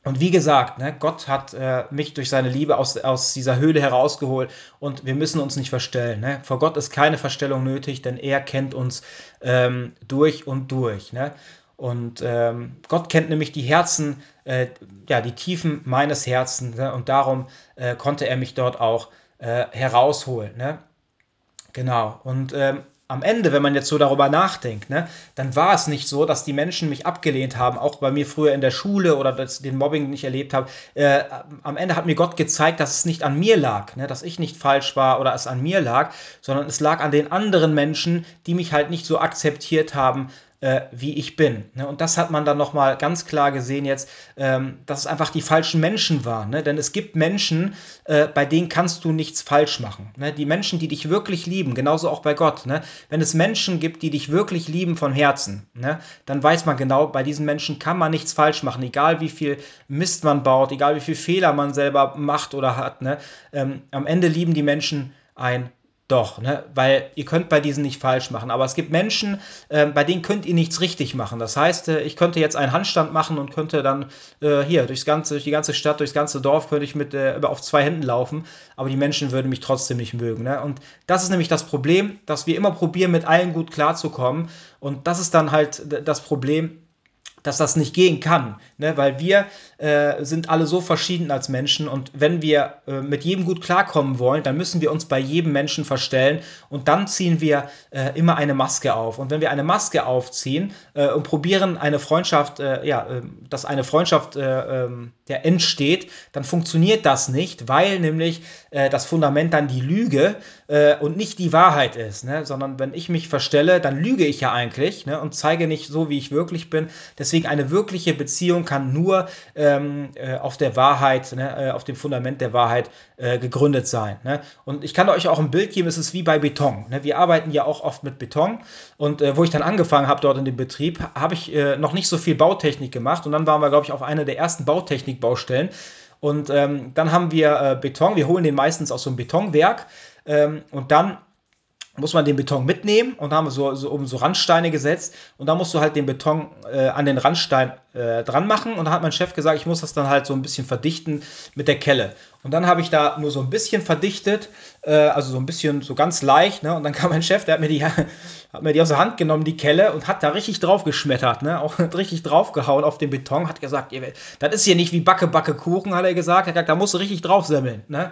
Und wie gesagt, ne, Gott hat äh, mich durch seine Liebe aus, aus dieser Höhle herausgeholt und wir müssen uns nicht verstellen. Ne? Vor Gott ist keine Verstellung nötig, denn er kennt uns ähm, durch und durch. Ne? Und ähm, Gott kennt nämlich die Herzen, äh, ja, die Tiefen meines Herzens ne? und darum äh, konnte er mich dort auch äh, herausholen. Ne? Genau. Und ähm, am Ende, wenn man jetzt so darüber nachdenkt, ne, dann war es nicht so, dass die Menschen mich abgelehnt haben, auch bei mir früher in der Schule oder den Mobbing nicht erlebt habe. Äh, am Ende hat mir Gott gezeigt, dass es nicht an mir lag, ne, dass ich nicht falsch war oder es an mir lag, sondern es lag an den anderen Menschen, die mich halt nicht so akzeptiert haben, äh, wie ich bin. Ne? Und das hat man dann nochmal ganz klar gesehen jetzt, ähm, dass es einfach die falschen Menschen waren. Ne? Denn es gibt Menschen, äh, bei denen kannst du nichts falsch machen. Ne? Die Menschen, die dich wirklich lieben, genauso auch bei Gott. Ne? Wenn es Menschen gibt, die dich wirklich lieben von Herzen, ne? dann weiß man genau, bei diesen Menschen kann man nichts falsch machen, egal wie viel Mist man baut, egal wie viel Fehler man selber macht oder hat. Ne? Ähm, am Ende lieben die Menschen ein doch, ne? weil ihr könnt bei diesen nicht falsch machen. Aber es gibt Menschen, äh, bei denen könnt ihr nichts richtig machen. Das heißt, äh, ich könnte jetzt einen Handstand machen und könnte dann äh, hier durchs ganze, durch die ganze Stadt, durchs ganze Dorf, könnte ich mit äh, auf zwei Händen laufen. Aber die Menschen würden mich trotzdem nicht mögen. Ne? Und das ist nämlich das Problem, dass wir immer probieren, mit allen gut klarzukommen. Und das ist dann halt das Problem, dass das nicht gehen kann, ne? weil wir äh, sind alle so verschieden als Menschen und wenn wir äh, mit jedem gut klarkommen wollen, dann müssen wir uns bei jedem Menschen verstellen und dann ziehen wir äh, immer eine Maske auf. Und wenn wir eine Maske aufziehen äh, und probieren eine Freundschaft, äh, ja, äh, dass eine Freundschaft ähm, ja, entsteht, dann funktioniert das nicht, weil nämlich das Fundament dann die Lüge und nicht die Wahrheit ist, ne? sondern wenn ich mich verstelle, dann lüge ich ja eigentlich ne? und zeige nicht so, wie ich wirklich bin. Deswegen eine wirkliche Beziehung kann nur ähm, äh, auf der Wahrheit, ne, äh, auf dem Fundament der Wahrheit äh, gegründet sein. Ne? Und ich kann euch auch ein Bild geben, es ist wie bei Beton. Ne? Wir arbeiten ja auch oft mit Beton. Und äh, wo ich dann angefangen habe dort in dem Betrieb, habe ich äh, noch nicht so viel Bautechnik gemacht. Und dann waren wir, glaube ich, auf einer der ersten Bautechnikbaustellen. Und ähm, dann haben wir äh, Beton, wir holen den meistens aus so einem Betonwerk. Ähm, und dann muss man den Beton mitnehmen und haben so, so oben so Randsteine gesetzt und da musst du halt den Beton äh, an den Randstein äh, dran machen und da hat mein Chef gesagt, ich muss das dann halt so ein bisschen verdichten mit der Kelle. Und dann habe ich da nur so ein bisschen verdichtet, äh, also so ein bisschen, so ganz leicht, ne? Und dann kam mein Chef, der hat mir die, hat mir die aus der Hand genommen, die Kelle, und hat da richtig drauf geschmettert, ne? Auch richtig draufgehauen auf den Beton, hat gesagt, das ist hier nicht wie Backe, Backe, Kuchen, hat er gesagt, hat gesagt da musst du richtig drauf semmeln, ne?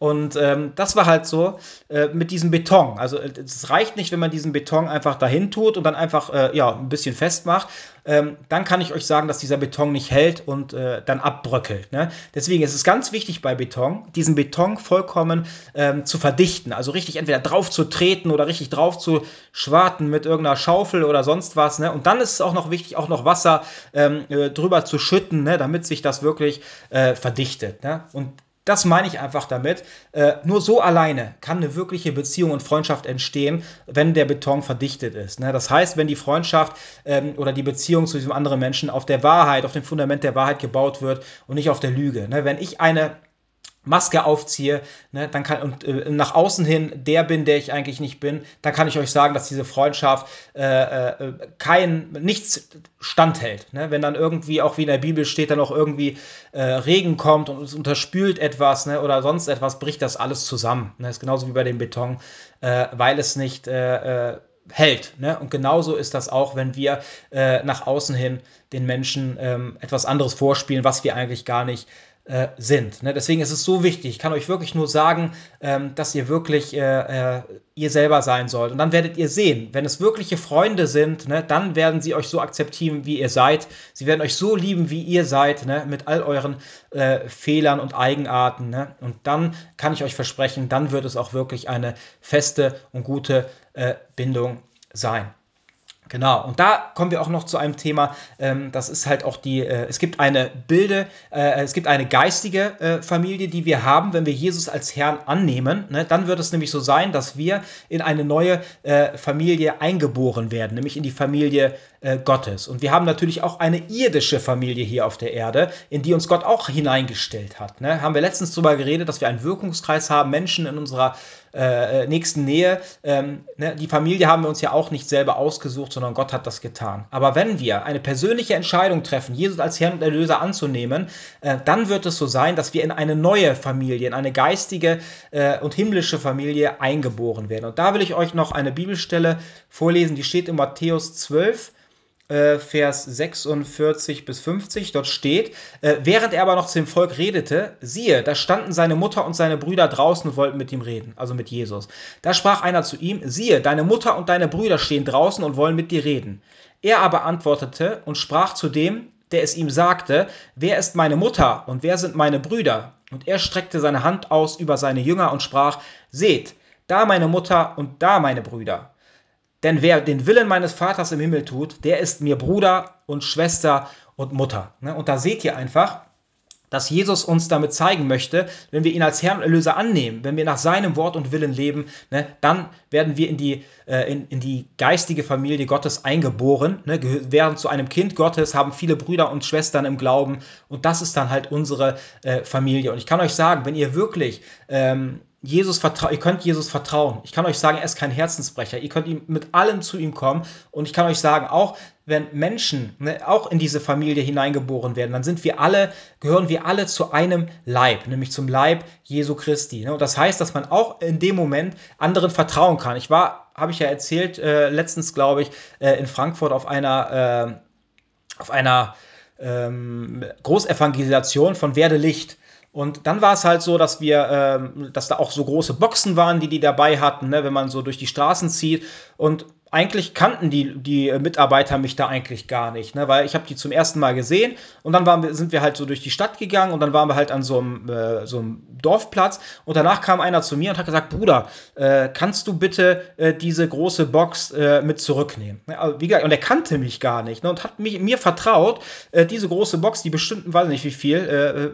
Und ähm, das war halt so äh, mit diesem Beton. Also äh, es reicht nicht, wenn man diesen Beton einfach dahin tut und dann einfach äh, ja, ein bisschen festmacht. Ähm, dann kann ich euch sagen, dass dieser Beton nicht hält und äh, dann abbröckelt. Ne? Deswegen ist es ganz wichtig bei Beton, diesen Beton vollkommen ähm, zu verdichten. Also richtig entweder drauf zu treten oder richtig drauf zu schwarten mit irgendeiner Schaufel oder sonst was. Ne? Und dann ist es auch noch wichtig, auch noch Wasser ähm, äh, drüber zu schütten, ne? damit sich das wirklich äh, verdichtet. Ne? Und das meine ich einfach damit. Äh, nur so alleine kann eine wirkliche Beziehung und Freundschaft entstehen, wenn der Beton verdichtet ist. Ne? Das heißt, wenn die Freundschaft ähm, oder die Beziehung zu diesem anderen Menschen auf der Wahrheit, auf dem Fundament der Wahrheit gebaut wird und nicht auf der Lüge. Ne? Wenn ich eine Maske aufziehe, ne, dann kann und äh, nach außen hin der bin, der ich eigentlich nicht bin, dann kann ich euch sagen, dass diese Freundschaft äh, äh, kein nichts standhält. Ne? Wenn dann irgendwie auch wie in der Bibel steht, dann auch irgendwie äh, Regen kommt und es unterspült etwas ne, oder sonst etwas, bricht das alles zusammen. Ne? Das ist genauso wie bei dem Beton, äh, weil es nicht hält. Ne? Und genauso ist das auch, wenn wir nach außen hin den Menschen ähm, etwas anderes vorspielen, was wir eigentlich gar nicht äh, sind. Ne? Deswegen ist es so wichtig. Ich kann euch wirklich nur sagen, ähm, dass ihr wirklich äh, äh, ihr selber sein sollt. Und dann werdet ihr sehen, wenn es wirkliche Freunde sind, ne, dann werden sie euch so akzeptieren, wie ihr seid. Sie werden euch so lieben, wie ihr seid, ne, mit all euren äh, Fehlern und Eigenarten. Ne? Und dann kann ich euch versprechen, dann wird es auch wirklich eine feste und gute äh, Bindung sein. Genau, und da kommen wir auch noch zu einem Thema, ähm, das ist halt auch die, äh, es gibt eine Bilde, äh, es gibt eine geistige äh, Familie, die wir haben, wenn wir Jesus als Herrn annehmen, ne, dann wird es nämlich so sein, dass wir in eine neue äh, Familie eingeboren werden, nämlich in die Familie äh, Gottes. Und wir haben natürlich auch eine irdische Familie hier auf der Erde, in die uns Gott auch hineingestellt hat. Ne? Haben wir letztens darüber geredet, dass wir einen Wirkungskreis haben, Menschen in unserer äh, nächsten Nähe. Ähm, ne? Die Familie haben wir uns ja auch nicht selber ausgesucht, sondern Gott hat das getan. Aber wenn wir eine persönliche Entscheidung treffen, Jesus als Herrn und Erlöser anzunehmen, äh, dann wird es so sein, dass wir in eine neue Familie, in eine geistige äh, und himmlische Familie eingeboren werden. Und da will ich euch noch eine Bibelstelle vorlesen, die steht in Matthäus 12. Äh, Vers 46 bis 50, dort steht, äh, während er aber noch zu dem Volk redete, siehe, da standen seine Mutter und seine Brüder draußen und wollten mit ihm reden, also mit Jesus. Da sprach einer zu ihm, siehe, deine Mutter und deine Brüder stehen draußen und wollen mit dir reden. Er aber antwortete und sprach zu dem, der es ihm sagte, wer ist meine Mutter und wer sind meine Brüder? Und er streckte seine Hand aus über seine Jünger und sprach, seht, da meine Mutter und da meine Brüder. Denn wer den Willen meines Vaters im Himmel tut, der ist mir Bruder und Schwester und Mutter. Ne? Und da seht ihr einfach, dass Jesus uns damit zeigen möchte, wenn wir ihn als Herrn und Erlöser annehmen, wenn wir nach seinem Wort und Willen leben, ne, dann werden wir in die, äh, in, in die geistige Familie Gottes eingeboren, ne, werden zu einem Kind Gottes, haben viele Brüder und Schwestern im Glauben und das ist dann halt unsere äh, Familie. Und ich kann euch sagen, wenn ihr wirklich ähm, Jesus vertraut, ihr könnt Jesus vertrauen. Ich kann euch sagen, er ist kein Herzensbrecher. Ihr könnt ihm mit allem zu ihm kommen. Und ich kann euch sagen, auch wenn Menschen ne, auch in diese Familie hineingeboren werden, dann sind wir alle, gehören wir alle zu einem Leib, nämlich zum Leib Jesu Christi. Ne? Und das heißt, dass man auch in dem Moment anderen vertrauen kann. Ich war, habe ich ja erzählt, äh, letztens, glaube ich, äh, in Frankfurt auf einer äh, auf einer ähm, Großevangelisation von Werde Licht. Und dann war es halt so, dass wir, ähm, dass da auch so große Boxen waren, die die dabei hatten, ne, wenn man so durch die Straßen zieht. Und eigentlich kannten die, die Mitarbeiter mich da eigentlich gar nicht, ne? weil ich habe die zum ersten Mal gesehen und dann waren wir, sind wir halt so durch die Stadt gegangen und dann waren wir halt an so einem, äh, so einem Dorfplatz und danach kam einer zu mir und hat gesagt, Bruder, äh, kannst du bitte äh, diese große Box äh, mit zurücknehmen? Also, wie gesagt, und er kannte mich gar nicht ne? und hat mich, mir vertraut, äh, diese große Box, die bestimmt, weiß nicht wie viel,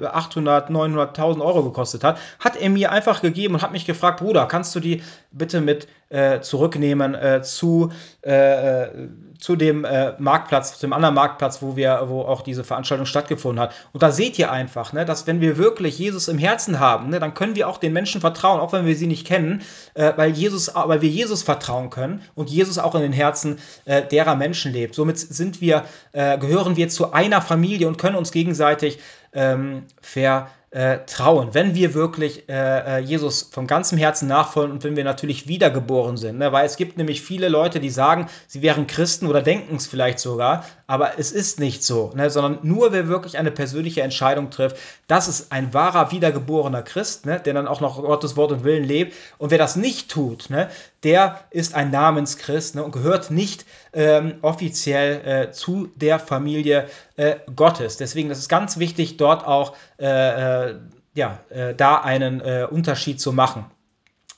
800, 900.000 Euro gekostet hat, hat er mir einfach gegeben und hat mich gefragt, Bruder, kannst du die bitte mit äh, zurücknehmen äh, zu, äh, äh, zu dem äh, Marktplatz, zu dem anderen Marktplatz, wo wir, wo auch diese Veranstaltung stattgefunden hat. Und da seht ihr einfach, ne, dass wenn wir wirklich Jesus im Herzen haben, ne, dann können wir auch den Menschen vertrauen, auch wenn wir sie nicht kennen, weil Jesus, weil wir Jesus vertrauen können und Jesus auch in den Herzen derer Menschen lebt. Somit sind wir, gehören wir zu einer Familie und können uns gegenseitig ähm, ver äh, trauen, wenn wir wirklich äh, äh, Jesus von ganzem Herzen nachfolgen und wenn wir natürlich wiedergeboren sind. Ne? Weil es gibt nämlich viele Leute, die sagen, sie wären Christen oder denken es vielleicht sogar, aber es ist nicht so, ne? sondern nur wer wirklich eine persönliche Entscheidung trifft, das ist ein wahrer wiedergeborener Christ, ne? der dann auch noch Gottes Wort und Willen lebt. Und wer das nicht tut, ne? der ist ein Namenschrist ne? und gehört nicht ähm, offiziell äh, zu der Familie äh, Gottes. Deswegen ist es ganz wichtig, dort auch äh, äh ja, äh, da einen äh, Unterschied zu machen.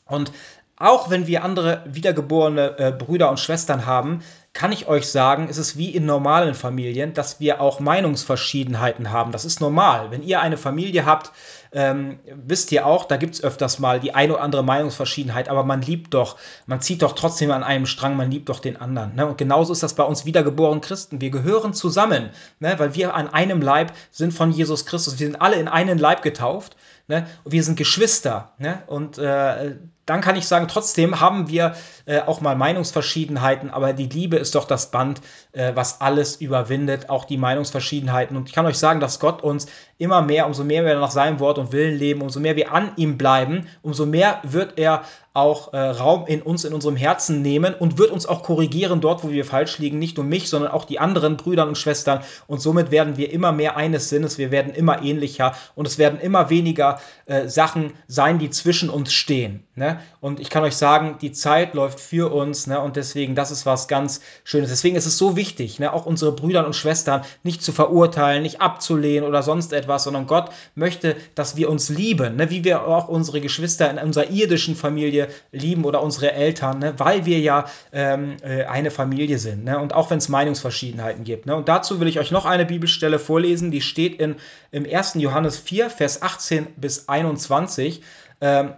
Und auch wenn wir andere wiedergeborene Brüder und Schwestern haben, kann ich euch sagen, es ist wie in normalen Familien, dass wir auch Meinungsverschiedenheiten haben. Das ist normal. Wenn ihr eine Familie habt, ähm, wisst ihr auch, da gibt es öfters mal die eine oder andere Meinungsverschiedenheit, aber man liebt doch, man zieht doch trotzdem an einem Strang, man liebt doch den anderen. Ne? Und genauso ist das bei uns wiedergeborenen Christen. Wir gehören zusammen, ne? weil wir an einem Leib sind von Jesus Christus. Wir sind alle in einen Leib getauft. Ne? Und wir sind Geschwister. Ne? Und äh, dann kann ich sagen, trotzdem haben wir äh, auch mal Meinungsverschiedenheiten, aber die Liebe ist doch das Band, äh, was alles überwindet, auch die Meinungsverschiedenheiten. Und ich kann euch sagen, dass Gott uns immer mehr, umso mehr wir nach seinem Wort und Willen leben, umso mehr wir an ihm bleiben, umso mehr wird er auch äh, Raum in uns, in unserem Herzen nehmen und wird uns auch korrigieren dort, wo wir falsch liegen. Nicht nur mich, sondern auch die anderen Brüder und Schwestern. Und somit werden wir immer mehr eines Sinnes, wir werden immer ähnlicher und es werden immer weniger äh, Sachen sein, die zwischen uns stehen. Ne? Und ich kann euch sagen, die Zeit läuft für uns ne? und deswegen, das ist was ganz Schönes. Deswegen ist es so wichtig, ne? auch unsere Brüder und Schwestern nicht zu verurteilen, nicht abzulehnen oder sonst etwas, sondern Gott möchte, dass wir uns lieben, ne? wie wir auch unsere Geschwister in unserer irdischen Familie lieben oder unsere Eltern, ne? weil wir ja ähm, äh, eine Familie sind. Ne? Und auch wenn es Meinungsverschiedenheiten gibt. Ne? Und dazu will ich euch noch eine Bibelstelle vorlesen, die steht in, im 1. Johannes 4, Vers 18 bis 21. Ähm,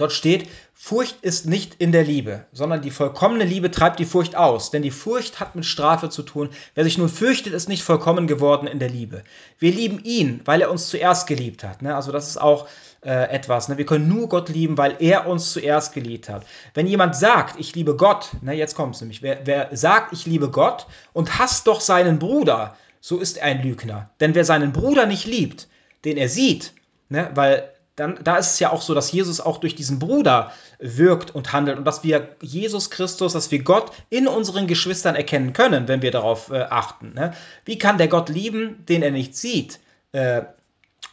dort steht, Furcht ist nicht in der Liebe, sondern die vollkommene Liebe treibt die Furcht aus, denn die Furcht hat mit Strafe zu tun. Wer sich nun fürchtet, ist nicht vollkommen geworden in der Liebe. Wir lieben ihn, weil er uns zuerst geliebt hat. Ne? Also das ist auch äh, etwas. Ne? Wir können nur Gott lieben, weil er uns zuerst geliebt hat. Wenn jemand sagt, ich liebe Gott, ne, jetzt kommt es nämlich, wer, wer sagt, ich liebe Gott und hasst doch seinen Bruder, so ist er ein Lügner. Denn wer seinen Bruder nicht liebt, den er sieht, ne, weil dann, da ist es ja auch so, dass Jesus auch durch diesen Bruder wirkt und handelt und dass wir Jesus Christus, dass wir Gott in unseren Geschwistern erkennen können, wenn wir darauf äh, achten. Ne? Wie kann der Gott lieben, den er nicht sieht? Äh,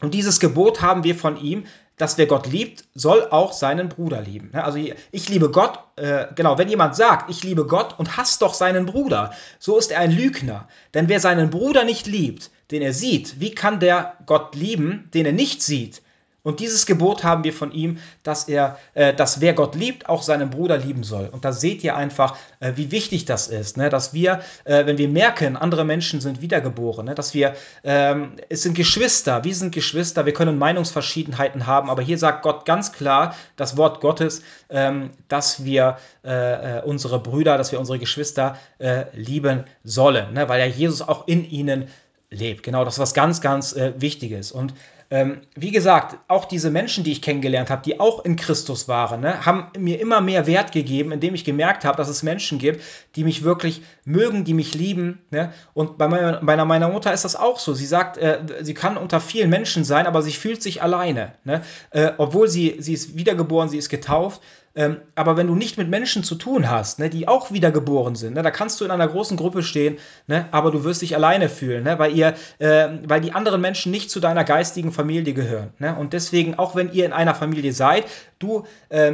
und dieses Gebot haben wir von ihm, dass wer Gott liebt, soll auch seinen Bruder lieben. Also ich liebe Gott, äh, genau, wenn jemand sagt, ich liebe Gott und hasst doch seinen Bruder, so ist er ein Lügner. Denn wer seinen Bruder nicht liebt, den er sieht, wie kann der Gott lieben, den er nicht sieht? Und dieses Gebot haben wir von ihm, dass er, äh, dass wer Gott liebt, auch seinen Bruder lieben soll. Und da seht ihr einfach, äh, wie wichtig das ist, ne? dass wir, äh, wenn wir merken, andere Menschen sind wiedergeboren, ne? dass wir, ähm, es sind Geschwister, wir sind Geschwister, wir können Meinungsverschiedenheiten haben, aber hier sagt Gott ganz klar, das Wort Gottes, ähm, dass wir äh, äh, unsere Brüder, dass wir unsere Geschwister äh, lieben sollen, ne? weil ja Jesus auch in ihnen lebt. Genau, das ist was ganz, ganz Wichtiges. Und ähm, wie gesagt, auch diese Menschen, die ich kennengelernt habe, die auch in Christus waren, ne, haben mir immer mehr Wert gegeben, indem ich gemerkt habe, dass es Menschen gibt, die mich wirklich mögen, die mich lieben. Ne? Und bei meiner, meiner Mutter ist das auch so. Sie sagt, äh, sie kann unter vielen Menschen sein, aber sie fühlt sich alleine. Ne? Äh, obwohl sie, sie ist wiedergeboren, sie ist getauft, Ähm, aber wenn du nicht mit Menschen zu tun hast, ne, die auch wiedergeboren sind, ne, da kannst du in einer großen Gruppe stehen, ne, aber du wirst dich alleine fühlen, ne, weil, ihr, äh, weil die anderen Menschen nicht zu deiner geistigen Familie gehören. Ne? Und deswegen, auch wenn ihr in einer Familie seid, du äh,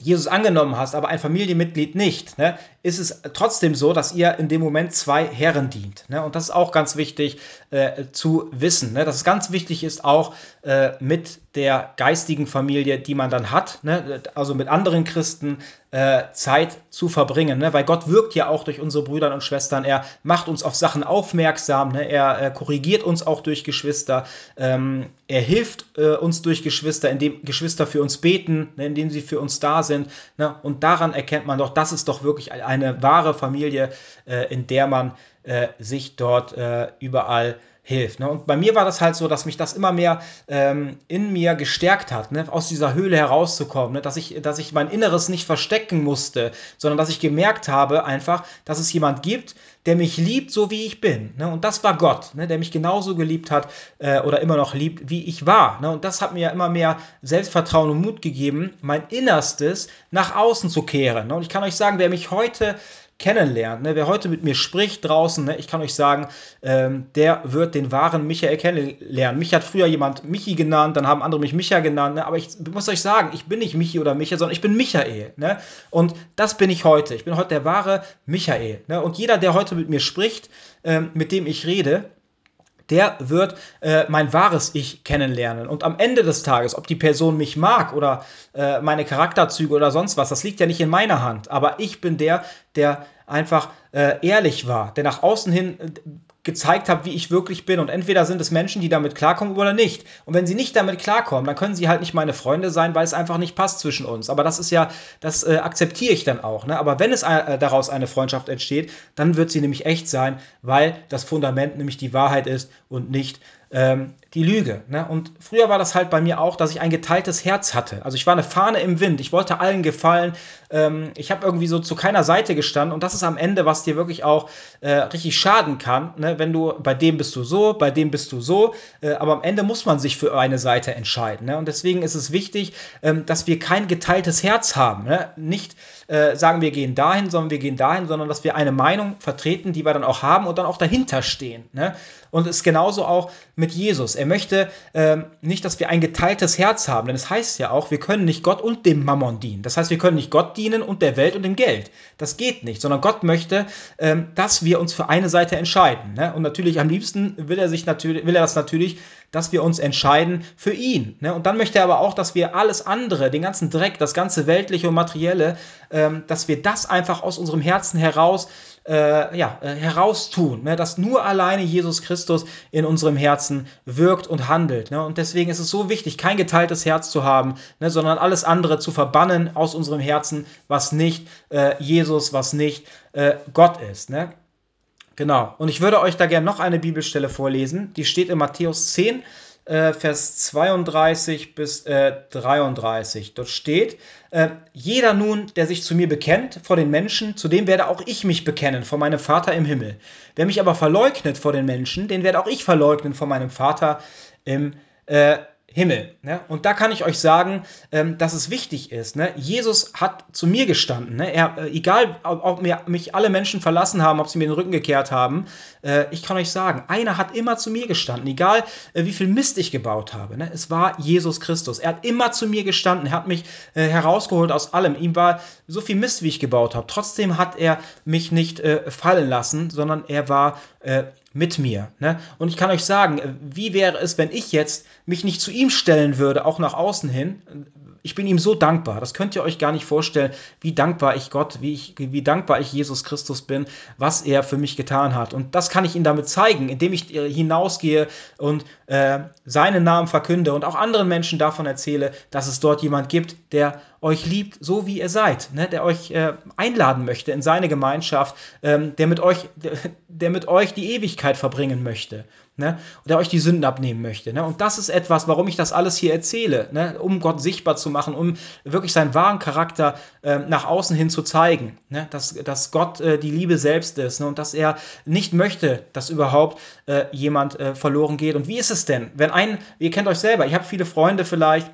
Jesus angenommen hast, aber ein Familienmitglied nicht, ne, ist es trotzdem so, dass ihr in dem Moment zwei Herren dient. Ne? Und das ist auch ganz wichtig äh, zu wissen. Ne? Dass es ganz wichtig ist, auch äh, mit der geistigen Familie, die man dann hat, ne? also mit anderen Christen, äh, Zeit zu verbringen. Ne? Weil Gott wirkt ja auch durch unsere Brüder und Schwestern. Er macht uns auf Sachen aufmerksam. Ne? Er äh, korrigiert uns auch durch Geschwister. Ähm, er hilft äh, uns durch Geschwister, indem Geschwister für uns beten, ne? indem sie für uns da sind. Ne? Und daran erkennt man doch, das ist doch wirklich eine wahre Familie, äh, in der man äh, sich dort überall hilft. Ne? Und bei mir war das halt so, dass mich das immer mehr ähm, in mir gestärkt hat, ne? aus dieser Höhle herauszukommen, ne? dass, ich, dass ich mein Inneres nicht verstecken musste, sondern dass ich gemerkt habe einfach, dass es jemand gibt, der mich liebt, so wie ich bin. Ne? Und das war Gott, ne? der mich genauso geliebt hat äh, oder immer noch liebt, wie ich war. Ne? Und das hat mir immer mehr Selbstvertrauen und Mut gegeben, mein Innerstes nach außen zu kehren. Ne? Und ich kann euch sagen, wer mich heute kennenlernt, ne, wer heute mit mir spricht draußen, ne, ich kann euch sagen, ähm, der wird den wahren Michael kennenlernen. Mich hat früher jemand Michi genannt, dann haben andere mich Micha genannt, ne, aber ich muss euch sagen, ich bin nicht Michi oder Micha, sondern ich bin Michael. Ne, und das bin ich heute. Ich bin heute der wahre Michael. Ne, und jeder, der heute mit mir spricht, ähm, mit dem ich rede, der wird äh, mein wahres Ich kennenlernen. Und am Ende des Tages, ob die Person mich mag oder äh, meine Charakterzüge oder sonst was, das liegt ja nicht in meiner Hand. Aber ich bin der, der einfach äh, ehrlich war, der nach außen hin äh, gezeigt habe, wie ich wirklich bin. Und entweder sind es Menschen, die damit klarkommen oder nicht. Und wenn sie nicht damit klarkommen, dann können sie halt nicht meine Freunde sein, weil es einfach nicht passt zwischen uns. Aber das ist ja, das äh, akzeptiere ich dann auch. Ne? Aber wenn es äh, daraus eine Freundschaft entsteht, dann wird sie nämlich echt sein, weil das Fundament nämlich die Wahrheit ist und nicht ähm, die Lüge. Ne? Und früher war das halt bei mir auch, dass ich ein geteiltes Herz hatte. Also ich war eine Fahne im Wind. Ich wollte allen gefallen. Ähm, ich habe irgendwie so zu keiner Seite gestanden. Und das ist am Ende, was dir wirklich auch äh, richtig schaden kann. Ne? Wenn du bei dem bist du so, bei dem bist du so. Äh, aber am Ende muss man sich für eine Seite entscheiden. Ne? Und deswegen ist es wichtig, ähm, dass wir kein geteiltes Herz haben. Ne? Nicht äh, sagen, wir gehen dahin, sondern wir gehen dahin, sondern dass wir eine Meinung vertreten, die wir dann auch haben und dann auch dahinter stehen. Ne? Und es ist genauso auch mit Jesus. Er möchte ähm, nicht, dass wir ein geteiltes Herz haben, denn es heißt ja auch, wir können nicht Gott und dem Mammon dienen. Das heißt, wir können nicht Gott dienen und der Welt und dem Geld. Das geht nicht, sondern Gott möchte, ähm, dass wir uns für eine Seite entscheiden. Ne? Und natürlich am liebsten will er sich natürlich, will er das natürlich, dass wir uns entscheiden für ihn. Ne? Und dann möchte er aber auch, dass wir alles andere, den ganzen Dreck, das ganze weltliche und materielle, ähm, dass wir das einfach aus unserem Herzen heraus äh, ja, äh, heraustun, ne? dass nur alleine Jesus Christus in unserem Herzen wirkt und handelt. Ne? Und deswegen ist es so wichtig, kein geteiltes Herz zu haben, ne? sondern alles andere zu verbannen aus unserem Herzen, was nicht äh, Jesus, was nicht äh, Gott ist. Ne? Genau. Und ich würde euch da gerne noch eine Bibelstelle vorlesen. Die steht in Matthäus 10, äh, Vers 32 bis äh, 33. Dort steht, äh, jeder nun, der sich zu mir bekennt vor den Menschen, zu dem werde auch ich mich bekennen vor meinem Vater im Himmel. Wer mich aber verleugnet vor den Menschen, den werde auch ich verleugnen vor meinem Vater im äh, Himmel. Ne? Und da kann ich euch sagen, ähm, dass es wichtig ist. Ne? Jesus hat zu mir gestanden. Ne? Er, äh, egal, ob, ob mir, mich alle Menschen verlassen haben, ob sie mir den Rücken gekehrt haben, äh, ich kann euch sagen, einer hat immer zu mir gestanden. Egal, äh, wie viel Mist ich gebaut habe. Ne? Es war Jesus Christus. Er hat immer zu mir gestanden. Er hat mich äh, herausgeholt aus allem. Ihm war so viel Mist, wie ich gebaut habe. Trotzdem hat er mich nicht äh, fallen lassen, sondern er war äh, mit mir. Ne? Und ich kann euch sagen, äh, wie wäre es, wenn ich jetzt mich nicht zu ihm stellen würde, auch nach außen hin? Ich bin ihm so dankbar. Das könnt ihr euch gar nicht vorstellen, wie dankbar ich Gott, wie, ich, wie dankbar ich Jesus Christus bin, was er für mich getan hat. Und das kann ich ihm damit zeigen, indem ich äh, hinausgehe und äh, seinen Namen verkünde und auch anderen Menschen davon erzähle, dass es dort jemand gibt, der euch liebt, so wie ihr seid, ne? der euch äh, einladen möchte in seine Gemeinschaft, ähm, der, mit euch, der, der, mit euch die Ewigkeit verbringen möchte, ne? der euch die Sünden abnehmen möchte. Ne? Und das ist etwas, warum ich das alles hier erzähle, ne? um Gott sichtbar zu machen, um wirklich seinen wahren Charakter äh, nach außen hin zu zeigen, ne? dass, dass Gott äh, die Liebe selbst ist ne? und dass er nicht möchte, dass überhaupt äh, jemand äh, verloren geht. Und wie ist es denn, wenn ein, ihr kennt euch selber, ihr habt viele Freunde vielleicht,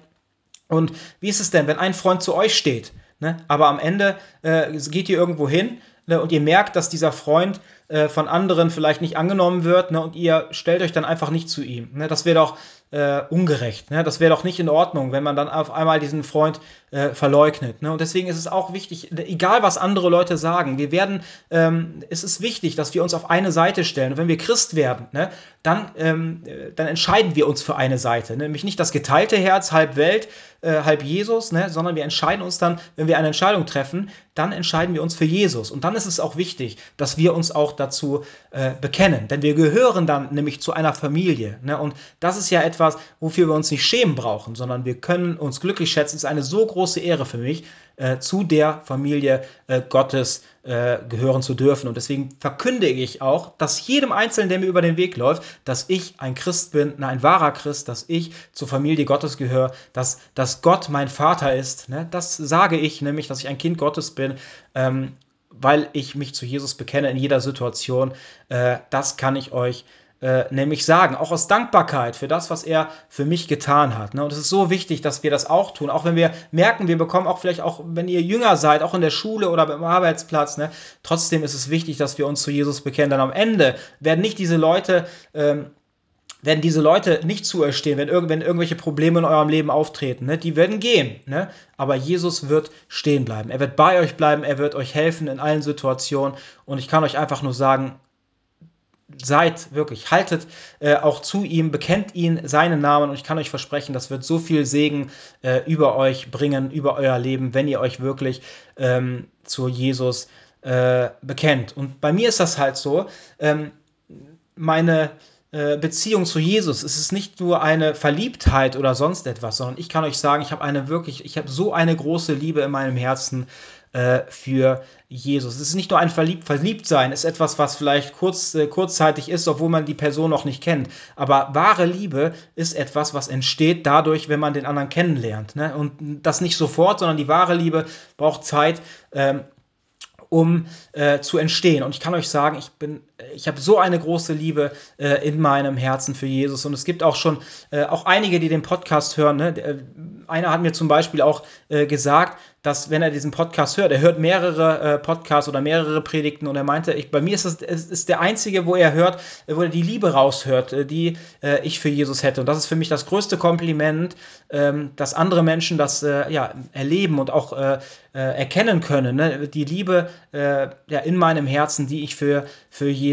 Und wie ist es denn, wenn ein Freund zu euch steht, ne, aber am Ende äh, geht ihr irgendwo hin ne, und ihr merkt, dass dieser Freund äh, von anderen vielleicht nicht angenommen wird ne, und ihr stellt euch dann einfach nicht zu ihm. Ne, das wäre doch äh, ungerecht. Ne? Das wäre doch nicht in Ordnung, wenn man dann auf einmal diesen Freund äh, verleugnet. Ne? Und deswegen ist es auch wichtig, egal was andere Leute sagen, wir werden, ähm, es ist wichtig, dass wir uns auf eine Seite stellen. Und wenn wir Christ werden, ne, dann, ähm, dann entscheiden wir uns für eine Seite. Ne? Nämlich nicht das geteilte Herz, halb Welt, äh, halb Jesus, ne? sondern wir entscheiden uns dann, wenn wir eine Entscheidung treffen, dann entscheiden wir uns für Jesus. Und dann ist es auch wichtig, dass wir uns auch dazu äh, bekennen. Denn wir gehören dann nämlich zu einer Familie. Ne? Und das ist ja etwas, wofür wir uns nicht schämen brauchen, sondern wir können uns glücklich schätzen. Es ist eine so große Ehre für mich, äh, zu der Familie äh, Gottes äh, gehören zu dürfen. Und deswegen verkündige ich auch, dass jedem Einzelnen, der mir über den Weg läuft, dass ich ein Christ bin, ein wahrer Christ, dass ich zur Familie Gottes gehöre, dass, dass Gott mein Vater ist. Ne? Das sage ich nämlich, dass ich ein Kind Gottes bin. Ähm, weil ich mich zu Jesus bekenne in jeder Situation. Äh, das kann ich euch äh, nämlich sagen, auch aus Dankbarkeit für das, was er für mich getan hat. Ne? Und es ist so wichtig, dass wir das auch tun, auch wenn wir merken, wir bekommen auch vielleicht auch, wenn ihr jünger seid, auch in der Schule oder beim Arbeitsplatz, ne? trotzdem ist es wichtig, dass wir uns zu Jesus bekennen. Denn am Ende werden nicht diese Leute ähm, werden diese Leute nicht zu euch stehen, wenn, irg wenn irgendwelche Probleme in eurem Leben auftreten. Ne? Die werden gehen. Ne? Aber Jesus wird stehen bleiben. Er wird bei euch bleiben. Er wird euch helfen in allen Situationen. Und ich kann euch einfach nur sagen, seid wirklich, haltet äh, auch zu ihm, bekennt ihn, seinen Namen und ich kann euch versprechen, das wird so viel Segen äh, über euch bringen, über euer Leben, wenn ihr euch wirklich ähm, zu Jesus äh, bekennt. Und bei mir ist das halt so, ähm, meine Beziehung zu Jesus, es ist nicht nur eine Verliebtheit oder sonst etwas, sondern ich kann euch sagen, ich habe eine wirklich, ich habe so eine große Liebe in meinem Herzen äh, für Jesus. Es ist nicht nur ein Verlieb Verliebtsein, es ist etwas, was vielleicht kurz, äh, kurzzeitig ist, obwohl man die Person noch nicht kennt. Aber wahre Liebe ist etwas, was entsteht dadurch, wenn man den anderen kennenlernt. Ne? Und das nicht sofort, sondern die wahre Liebe braucht Zeit. Ähm, um äh, zu entstehen. Und ich kann euch sagen, ich bin, ich habe so eine große Liebe äh, in meinem Herzen für Jesus. Und es gibt auch schon äh, auch einige, die den Podcast hören. Ne? Äh, einer hat mir zum Beispiel auch äh, gesagt, dass wenn er diesen Podcast hört, er hört mehrere äh, Podcasts oder mehrere Predigten und er meinte, ich, bei mir ist das es ist der einzige, wo er hört, wo er die Liebe raushört, die ich für Jesus hätte. Und das ist für mich das größte Kompliment, ähm, dass andere Menschen das ja, erleben und auch erkennen können. Ne? Die Liebe ja, in meinem Herzen, die ich für, für Jesus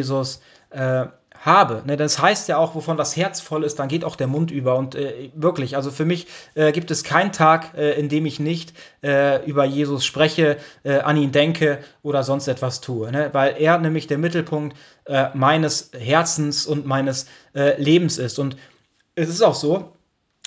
äh, habe. Ne, das heißt ja auch, wovon das Herz voll ist, dann geht auch der Mund über. Und äh, wirklich, also für mich äh, gibt es keinen Tag, äh, in dem ich nicht äh, über Jesus spreche, äh, an ihn denke oder sonst etwas tue. Ne? Weil er nämlich der Mittelpunkt äh, meines Herzens und meines Lebens ist. Und es ist auch so,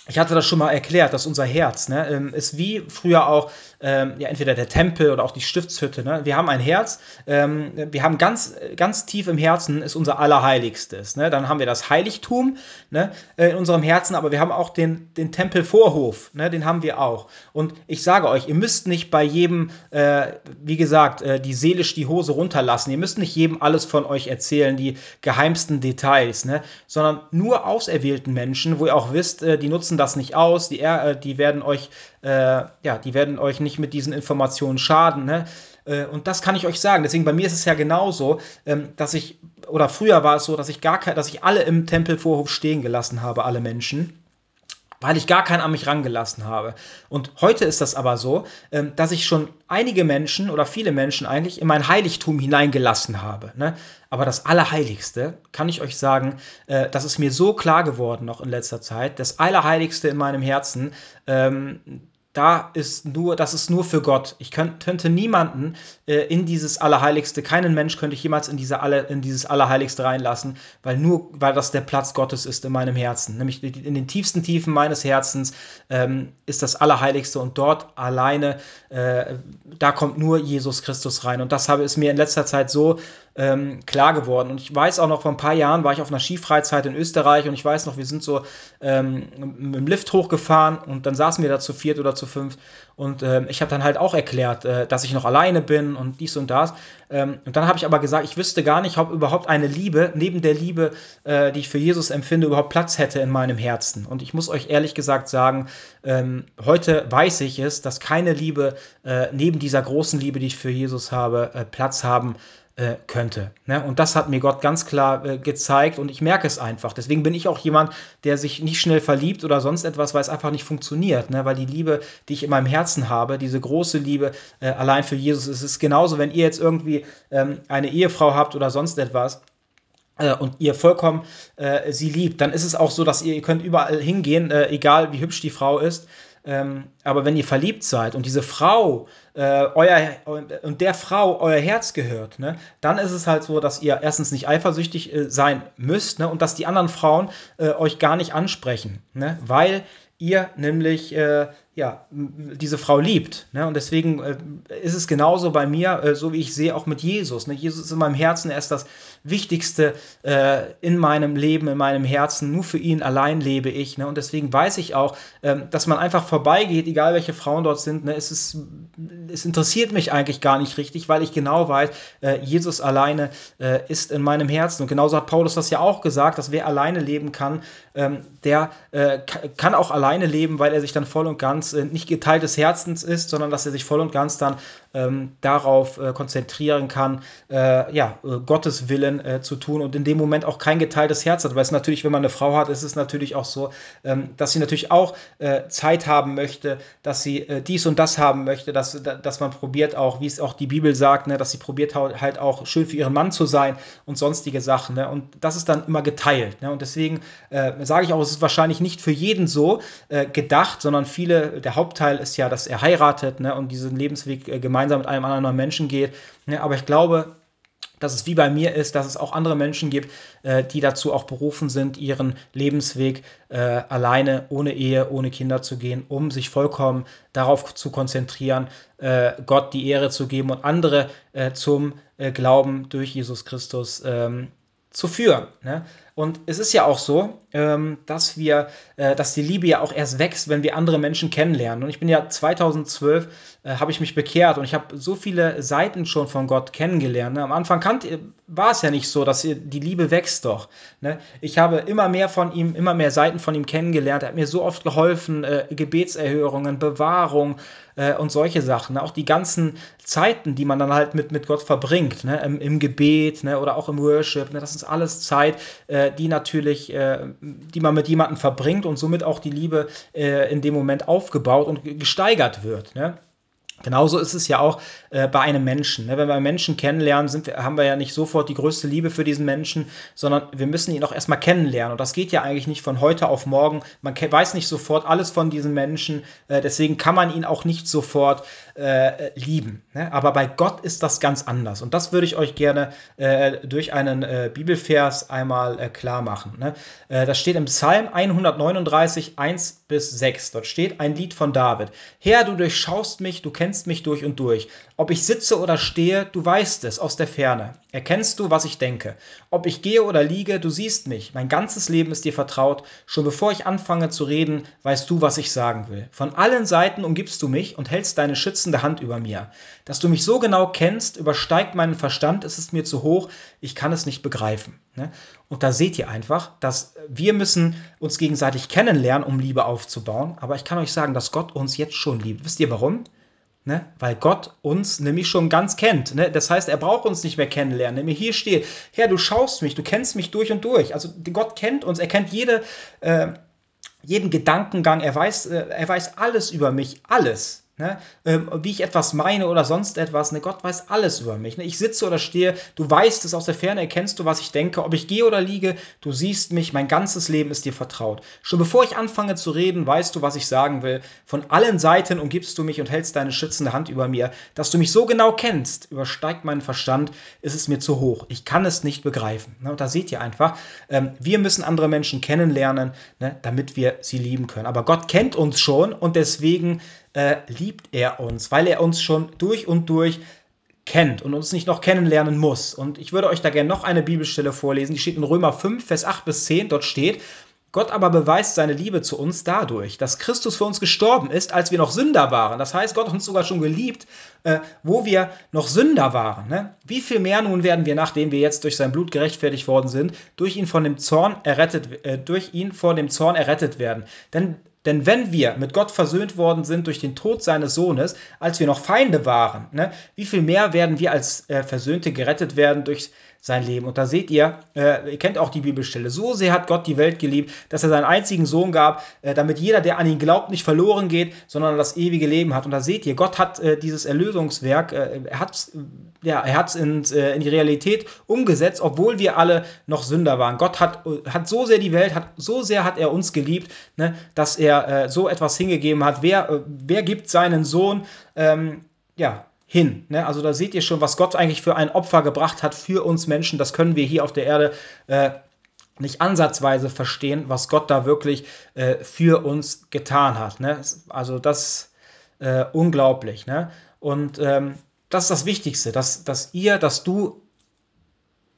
ich hatte das schon mal erklärt, dass unser Herz ne, ähm, ist wie früher auch ähm, ja, entweder der Tempel oder auch die Stiftshütte. Ne? Wir haben ein Herz, ähm, wir haben ganz, ganz tief im Herzen ist unser Allerheiligstes. Ne? Dann haben wir das Heiligtum ne, äh, in unserem Herzen, aber wir haben auch den, den Tempelvorhof, ne? den haben wir auch. Und ich sage euch, ihr müsst nicht bei jedem, äh, wie gesagt, äh, die seelisch die Hose runterlassen. Ihr müsst nicht jedem alles von euch erzählen, die geheimsten Details, ne? sondern nur auserwählten Menschen, wo ihr auch wisst, äh, die nutzen das nicht aus, die, äh, die werden euch äh, ja, die werden euch nicht mit diesen Informationen schaden. Ne? Äh, und das kann ich euch sagen. Deswegen bei mir ist es ja genauso, ähm, dass ich, oder früher war es so, dass ich gar dass ich alle im Tempelvorhof stehen gelassen habe, alle Menschen weil ich gar keinen an mich rangelassen habe. Und heute ist das aber so, ähm, dass ich schon einige Menschen oder viele Menschen eigentlich in mein Heiligtum hineingelassen habe. Ne? Aber das Allerheiligste, kann ich euch sagen, äh, das ist mir so klar geworden noch in letzter Zeit, das Allerheiligste in meinem Herzen, ähm, da ist nur, das ist nur für Gott. Ich könnt, könnte niemanden äh, in dieses Allerheiligste, keinen Mensch könnte ich jemals in, diese Alle, in dieses Allerheiligste reinlassen, weil nur, weil das der Platz Gottes ist in meinem Herzen. Nämlich in den tiefsten Tiefen meines Herzens ähm, ist das Allerheiligste und dort alleine, äh, da kommt nur Jesus Christus rein. Und das habe ist mir in letzter Zeit so ähm, klar geworden. Und ich weiß auch noch, vor ein paar Jahren war ich auf einer Skifreizeit in Österreich und ich weiß noch, wir sind so ähm, dem Lift hochgefahren und dann saßen wir da zu viert oder zu zu fünf. Und ähm, ich habe dann halt auch erklärt, äh, dass ich noch alleine bin und dies und das. Ähm, und dann habe ich aber gesagt, ich wüsste gar nicht, ob überhaupt eine Liebe, neben der Liebe, äh, die ich für Jesus empfinde, überhaupt Platz hätte in meinem Herzen. Und ich muss euch ehrlich gesagt sagen, ähm, heute weiß ich es, dass keine Liebe äh, neben dieser großen Liebe, die ich für Jesus habe, äh, Platz haben äh, könnte. Ne? Und das hat mir Gott ganz klar äh, gezeigt und ich merke es einfach. Deswegen bin ich auch jemand, der sich nicht schnell verliebt oder sonst etwas, weil es einfach nicht funktioniert. Ne? Weil die Liebe, die ich in meinem Herzen habe, diese große Liebe äh, allein für Jesus, es ist genauso, wenn ihr jetzt irgendwie ähm, eine Ehefrau habt oder sonst etwas äh, und ihr vollkommen äh, sie liebt, dann ist es auch so, dass ihr, ihr könnt überall hingehen, äh, egal wie hübsch die Frau ist. Ähm, aber wenn ihr verliebt seid und diese Frau äh, euer und der Frau euer Herz gehört, ne, dann ist es halt so, dass ihr erstens nicht eifersüchtig äh, sein müsst ne, und dass die anderen Frauen äh, euch gar nicht ansprechen, ne, weil ihr nämlich äh, ja, diese Frau liebt. Ne? Und deswegen äh, ist es genauso bei mir, äh, so wie ich sehe, auch mit Jesus. Ne? Jesus ist in meinem Herzen, er ist das Wichtigste äh, in meinem Leben, in meinem Herzen. Nur für ihn allein lebe ich. Ne? Und deswegen weiß ich auch, ähm, dass man einfach vorbeigeht, egal welche Frauen dort sind. Ne? Es, ist, es interessiert mich eigentlich gar nicht richtig, weil ich genau weiß, äh, Jesus alleine äh, ist in meinem Herzen. Und genauso hat Paulus das ja auch gesagt, dass wer alleine leben kann, ähm, der äh, kann auch alleine leben, weil er sich dann voll und ganz ganz äh, nicht geteilt des Herzens ist, sondern dass er sich voll und ganz dann ähm, darauf äh, konzentrieren kann, äh, ja, äh, Gottes Willen äh, zu tun und in dem Moment auch kein geteiltes Herz hat. Weil es natürlich, wenn man eine Frau hat, ist es natürlich auch so, ähm, dass sie natürlich auch Zeit haben möchte, dass sie dies und das haben möchte, dass, dass man probiert auch, wie es auch die Bibel sagt, ne, dass sie probiert halt auch schön für ihren Mann zu sein und sonstige Sachen. Ne? Und das ist dann immer geteilt. Ne? Und deswegen sage ich auch, es ist wahrscheinlich nicht für jeden so gedacht, sondern viele der Hauptteil ist ja, dass er heiratet ne, und diesen Lebensweg äh, gemeinsam mit einem anderen Menschen geht. Ne, aber ich glaube, dass es wie bei mir ist, dass es auch andere Menschen gibt, äh, die dazu auch berufen sind, ihren Lebensweg äh, alleine, ohne Ehe, ohne Kinder zu gehen, um sich vollkommen darauf zu konzentrieren, äh, Gott die Ehre zu geben und andere äh, zum äh, Glauben durch Jesus Christus ähm, zu führen. Ne? Und es ist ja auch so, ähm, dass wir, äh, dass die Liebe ja auch erst wächst, wenn wir andere Menschen kennenlernen. Und ich bin ja 2012 äh, habe ich mich bekehrt und ich habe so viele Seiten schon von Gott kennengelernt. Ne? Am Anfang war es ja nicht so, dass die Liebe wächst doch. Ne? Ich habe immer mehr von ihm, immer mehr Seiten von ihm kennengelernt. Er hat mir so oft geholfen, äh, Gebetserhörungen, Bewahrung äh, und solche Sachen. Ne? Auch die ganzen Zeiten, die man dann halt mit, mit Gott verbringt, ne? Im, im Gebet ne? oder auch im Worship. Ne? Das ist alles Zeit, äh, die natürlich, äh, die man mit jemandem verbringt und somit auch die Liebe äh, in dem Moment aufgebaut und gesteigert wird. Ne? Genauso ist es ja auch äh, bei einem Menschen. Ne? Wenn wir Menschen kennenlernen, wir, haben wir ja nicht sofort die größte Liebe für diesen Menschen, sondern wir müssen ihn auch erstmal kennenlernen. Und das geht ja eigentlich nicht von heute auf morgen. Man weiß nicht sofort alles von diesem Menschen, äh, deswegen kann man ihn auch nicht sofort äh, lieben. Ne? Aber bei Gott ist das ganz anders. Und das würde ich euch gerne äh, durch einen äh, Bibelvers einmal äh, klar machen. Ne? das steht im Psalm 139, 1 bis 6. Dort steht ein Lied von David. Herr, du durchschaust mich, du kennst kennst mich durch und durch. Ob ich sitze oder stehe, du weißt es aus der Ferne. Erkennst du, was ich denke. Ob ich gehe oder liege, du siehst mich. Mein ganzes Leben ist dir vertraut. Schon bevor ich anfange zu reden, weißt du, was ich sagen will. Von allen Seiten umgibst du mich und hältst deine schützende Hand über mir. Dass du mich so genau kennst, übersteigt meinen Verstand, es ist mir zu hoch, ich kann es nicht begreifen. Ne? Und da seht ihr einfach, dass wir müssen uns gegenseitig kennenlernen, um Liebe aufzubauen. Aber ich kann euch sagen, dass Gott uns jetzt schon liebt. Wisst ihr warum? Ne? Weil Gott uns nämlich schon ganz kennt. Ne? Das heißt, er braucht uns nicht mehr kennenlernen. Nämlich hier steht, Herr, du schaust mich, du kennst mich durch und durch. Also Gott kennt uns, er kennt jede, äh, jeden Gedankengang, er weiß, äh, er weiß alles über mich, alles. Ne? Ähm, wie ich etwas meine oder sonst etwas. Ne? Gott weiß alles über mich. Ne? Ich sitze oder stehe, du weißt es aus der Ferne, erkennst du, was ich denke. Ob ich gehe oder liege, du siehst mich, mein ganzes Leben ist dir vertraut. Schon bevor ich anfange zu reden, weißt du, was ich sagen will. Von allen Seiten umgibst du mich und hältst deine schützende Hand über mir. Dass du mich so genau kennst, übersteigt meinen Verstand, ist es mir zu hoch. Ich kann es nicht begreifen. Ne? Und da seht ihr einfach, ähm, wir müssen andere Menschen kennenlernen, ne? damit wir sie lieben können. Aber Gott kennt uns schon und deswegen äh, liebt er uns, weil er uns schon durch und durch kennt und uns nicht noch kennenlernen muss. Und ich würde euch da gerne noch eine Bibelstelle vorlesen, die steht in Römer 5, Vers 8 bis 10. Dort steht, Gott aber beweist seine Liebe zu uns dadurch, dass Christus für uns gestorben ist, als wir noch Sünder waren. Das heißt, Gott hat uns sogar schon geliebt, äh, wo wir noch Sünder waren. Ne? Wie viel mehr nun werden wir, nachdem wir jetzt durch sein Blut gerechtfertigt worden sind, durch ihn von dem Zorn errettet, äh, durch ihn vor dem Zorn errettet werden? Denn denn wenn wir mit Gott versöhnt worden sind durch den Tod seines Sohnes, als wir noch Feinde waren, ne, wie viel mehr werden wir als äh, Versöhnte gerettet werden durch sein Leben. Und da seht ihr, äh, ihr kennt auch die Bibelstelle, so sehr hat Gott die Welt geliebt, dass er seinen einzigen Sohn gab, äh, damit jeder, der an ihn glaubt, nicht verloren geht, sondern das ewige Leben hat. Und da seht ihr, Gott hat äh, dieses Erlösungswerk, äh, er hat es ja, in, äh, in die Realität umgesetzt, obwohl wir alle noch Sünder waren. Gott hat, hat so sehr die Welt, hat, so sehr hat er uns geliebt, ne, dass er äh, so etwas hingegeben hat. Wer, wer gibt seinen Sohn, ähm, ja, hin. Ne? Also da seht ihr schon, was Gott eigentlich für ein Opfer gebracht hat für uns Menschen. Das können wir hier auf der Erde äh, nicht ansatzweise verstehen, was Gott da wirklich äh, für uns getan hat. Ne? Also das äh, unglaublich. Ne? Und ähm, das ist das Wichtigste, dass, dass ihr, dass du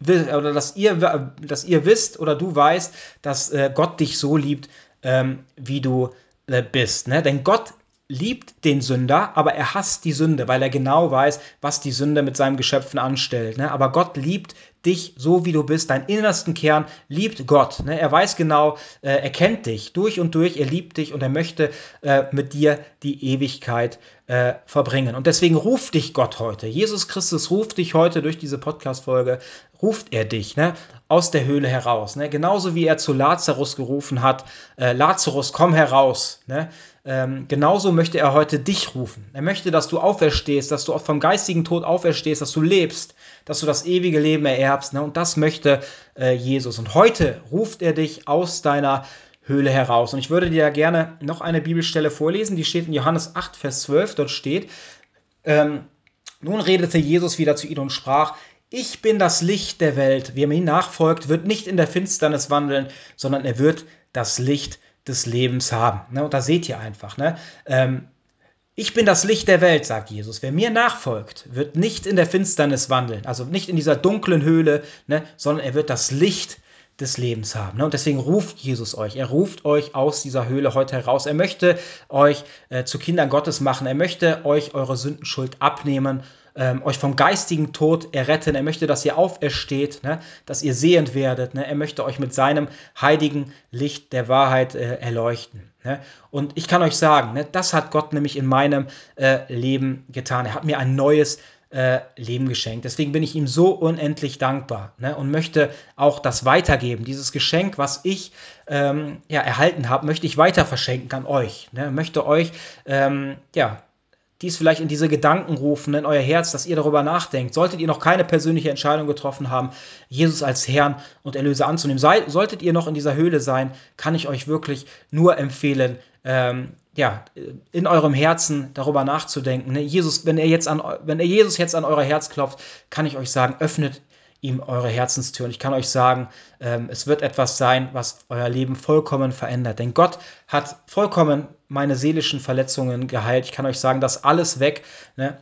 oder dass ihr, dass ihr wisst oder du weißt, dass äh, Gott dich so liebt, ähm, wie du äh, bist. Ne? Denn Gott liebt den Sünder, aber er hasst die Sünde, weil er genau weiß, was die Sünde mit seinen Geschöpfen anstellt. Ne? Aber Gott liebt dich so, wie du bist. Dein innersten Kern liebt Gott. Ne? Er weiß genau, äh, er kennt dich durch und durch, er liebt dich und er möchte äh, mit dir die Ewigkeit äh, verbringen. Und deswegen ruft dich Gott heute. Jesus Christus ruft dich heute durch diese Podcast-Folge, ruft er dich ne? aus der Höhle heraus. Ne? Genauso wie er zu Lazarus gerufen hat, äh, Lazarus, komm heraus. Ne? Ähm, genauso möchte er heute dich rufen. Er möchte, dass du auferstehst, dass du vom geistigen Tod auferstehst, dass du lebst, dass du das ewige Leben ererbst. Ne? Und das möchte äh, Jesus. Und heute ruft er dich aus deiner Höhle heraus. Und ich würde dir gerne noch eine Bibelstelle vorlesen, die steht in Johannes 8, Vers 12. Dort steht, ähm, nun redete Jesus wieder zu ihnen und sprach, ich bin das Licht der Welt. Wer mir nachfolgt, wird nicht in der Finsternis wandeln, sondern er wird das Licht des Lebens haben. Ne? Und da seht ihr einfach, ne? Ähm, ich bin das Licht der Welt, sagt Jesus. Wer mir nachfolgt, wird nicht in der Finsternis wandeln, also nicht in dieser dunklen Höhle, ne, sondern er wird das Licht des Lebens haben. Ne? Und deswegen ruft Jesus euch. Er ruft euch aus dieser Höhle heute heraus. Er möchte euch äh, zu Kindern Gottes machen. Er möchte euch eure Sündenschuld abnehmen ähm, euch vom geistigen Tod erretten. Er möchte, dass ihr aufersteht, ne? dass ihr sehend werdet. Ne? Er möchte euch mit seinem heiligen Licht der Wahrheit äh, erleuchten. Ne? Und ich kann euch sagen, ne, das hat Gott nämlich in meinem äh, Leben getan. Er hat mir ein neues äh, Leben geschenkt. Deswegen bin ich ihm so unendlich dankbar ne? und möchte auch das weitergeben. Dieses Geschenk, was ich ähm, ja, erhalten habe, möchte ich weiter verschenken an euch. Ne? Möchte euch ähm, ja, dies vielleicht in diese Gedanken rufen, in euer Herz, dass ihr darüber nachdenkt. Solltet ihr noch keine persönliche Entscheidung getroffen haben, Jesus als Herrn und Erlöser anzunehmen, sei, solltet ihr noch in dieser Höhle sein, kann ich euch wirklich nur empfehlen, ähm, ja, in eurem Herzen darüber nachzudenken. Ne? Jesus, wenn er jetzt an, wenn er Jesus jetzt an euer Herz klopft, kann ich euch sagen, öffnet ihm eure Herzenstür. Und ich kann euch sagen, ähm, es wird etwas sein, was euer Leben vollkommen verändert. Denn Gott hat vollkommen meine seelischen Verletzungen geheilt. Ich kann euch sagen, das alles weg. Ne?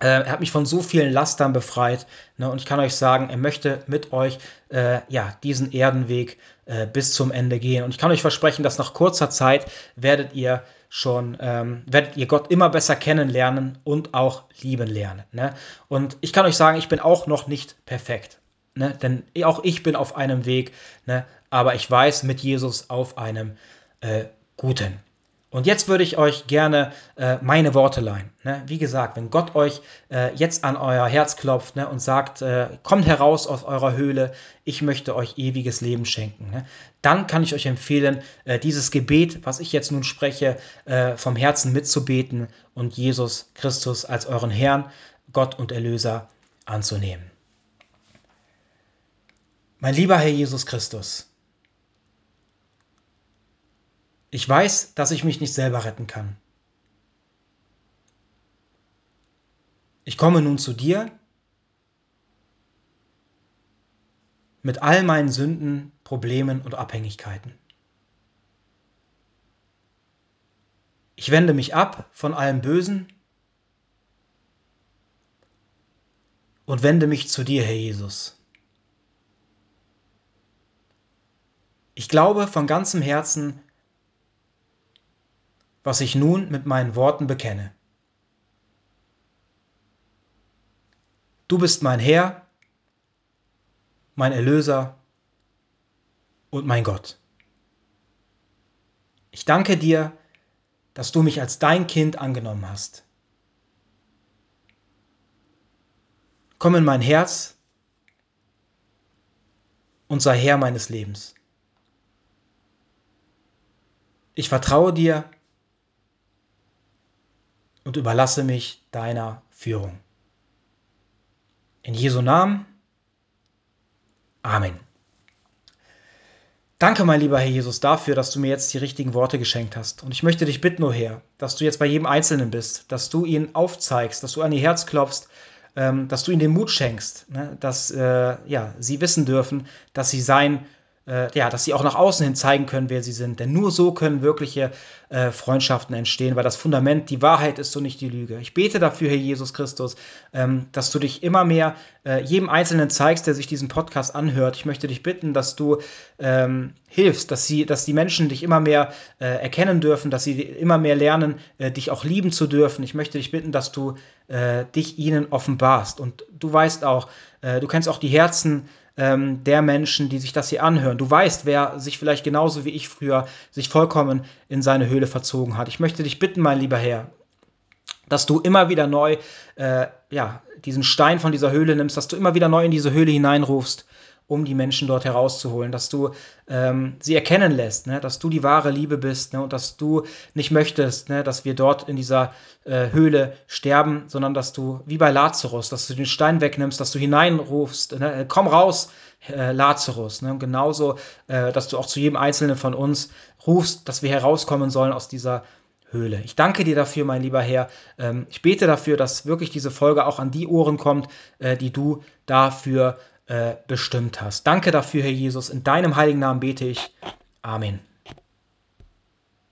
Äh, er hat mich von so vielen Lastern befreit. Ne? Und ich kann euch sagen, er möchte mit euch äh, ja, diesen Erdenweg äh, bis zum Ende gehen. Und ich kann euch versprechen, dass nach kurzer Zeit werdet ihr schon, ähm, werdet ihr Gott immer besser kennenlernen und auch lieben lernen. Ne? Und ich kann euch sagen, ich bin auch noch nicht perfekt. Ne? Denn auch ich bin auf einem Weg, ne? aber ich weiß mit Jesus auf einem äh, guten. Und jetzt würde ich euch gerne äh, meine Worte leihen. Ne? Wie gesagt, wenn Gott euch äh, jetzt an euer Herz klopft ne, und sagt, äh, kommt heraus aus eurer Höhle, ich möchte euch ewiges Leben schenken, ne? dann kann ich euch empfehlen, äh, dieses Gebet, was ich jetzt nun spreche, äh, vom Herzen mitzubeten und Jesus Christus als euren Herrn, Gott und Erlöser anzunehmen. Mein lieber Herr Jesus Christus, ich weiß, dass ich mich nicht selber retten kann. Ich komme nun zu dir mit all meinen Sünden, Problemen und Abhängigkeiten. Ich wende mich ab von allem Bösen und wende mich zu dir, Herr Jesus. Ich glaube von ganzem Herzen, was ich nun mit meinen Worten bekenne. Du bist mein Herr, mein Erlöser und mein Gott. Ich danke dir, dass du mich als dein Kind angenommen hast. Komm in mein Herz und sei Herr meines Lebens. Ich vertraue dir und überlasse mich deiner Führung. In Jesu Namen. Amen. Danke, mein lieber Herr Jesus, dafür, dass du mir jetzt die richtigen Worte geschenkt hast. Und ich möchte dich bitten, O oh Herr, dass du jetzt bei jedem Einzelnen bist, dass du ihn aufzeigst, dass du an ihr Herz klopfst, ähm, dass du ihnen den Mut schenkst, ne? dass äh, ja, sie wissen dürfen, dass sie sein äh, ja, dass sie auch nach außen hin zeigen können, wer sie sind. Denn nur so können wirkliche äh, Freundschaften entstehen, weil das Fundament, die Wahrheit ist so nicht die Lüge. Ich bete dafür, Herr Jesus Christus, ähm, dass du dich immer mehr äh, jedem Einzelnen zeigst, der sich diesen Podcast anhört. Ich möchte dich bitten, dass du ähm, hilfst, dass, sie, dass die Menschen dich immer mehr äh, erkennen dürfen, dass sie immer mehr lernen, äh, dich auch lieben zu dürfen. Ich möchte dich bitten, dass du äh, dich ihnen offenbarst. Und du weißt auch, du kennst auch die Herzen, ähm, der Menschen, die sich das hier anhören. Du weißt, wer sich vielleicht genauso wie ich früher sich vollkommen in seine Höhle verzogen hat. Ich möchte dich bitten, mein lieber Herr, dass du immer wieder neu äh, ja, diesen Stein von dieser Höhle nimmst, dass du immer wieder neu in diese Höhle hineinrufst um die Menschen dort herauszuholen, dass du ähm, sie erkennen lässt, ne? dass du die wahre Liebe bist ne? und dass du nicht möchtest, ne? dass wir dort in dieser äh, Höhle sterben, sondern dass du, wie bei Lazarus, dass du den Stein wegnimmst, dass du hineinrufst, ne? Äh, komm raus, äh, Lazarus. Ne? Und genauso, äh, dass du auch zu jedem Einzelnen von uns rufst, dass wir herauskommen sollen aus dieser Höhle. Ich danke dir dafür, mein lieber Herr. Ähm, ich bete dafür, dass wirklich diese Folge auch an die Ohren kommt, äh, die du dafür äh, bestimmt hast. Danke dafür, Herr Jesus. In deinem heiligen Namen bete ich. Amen.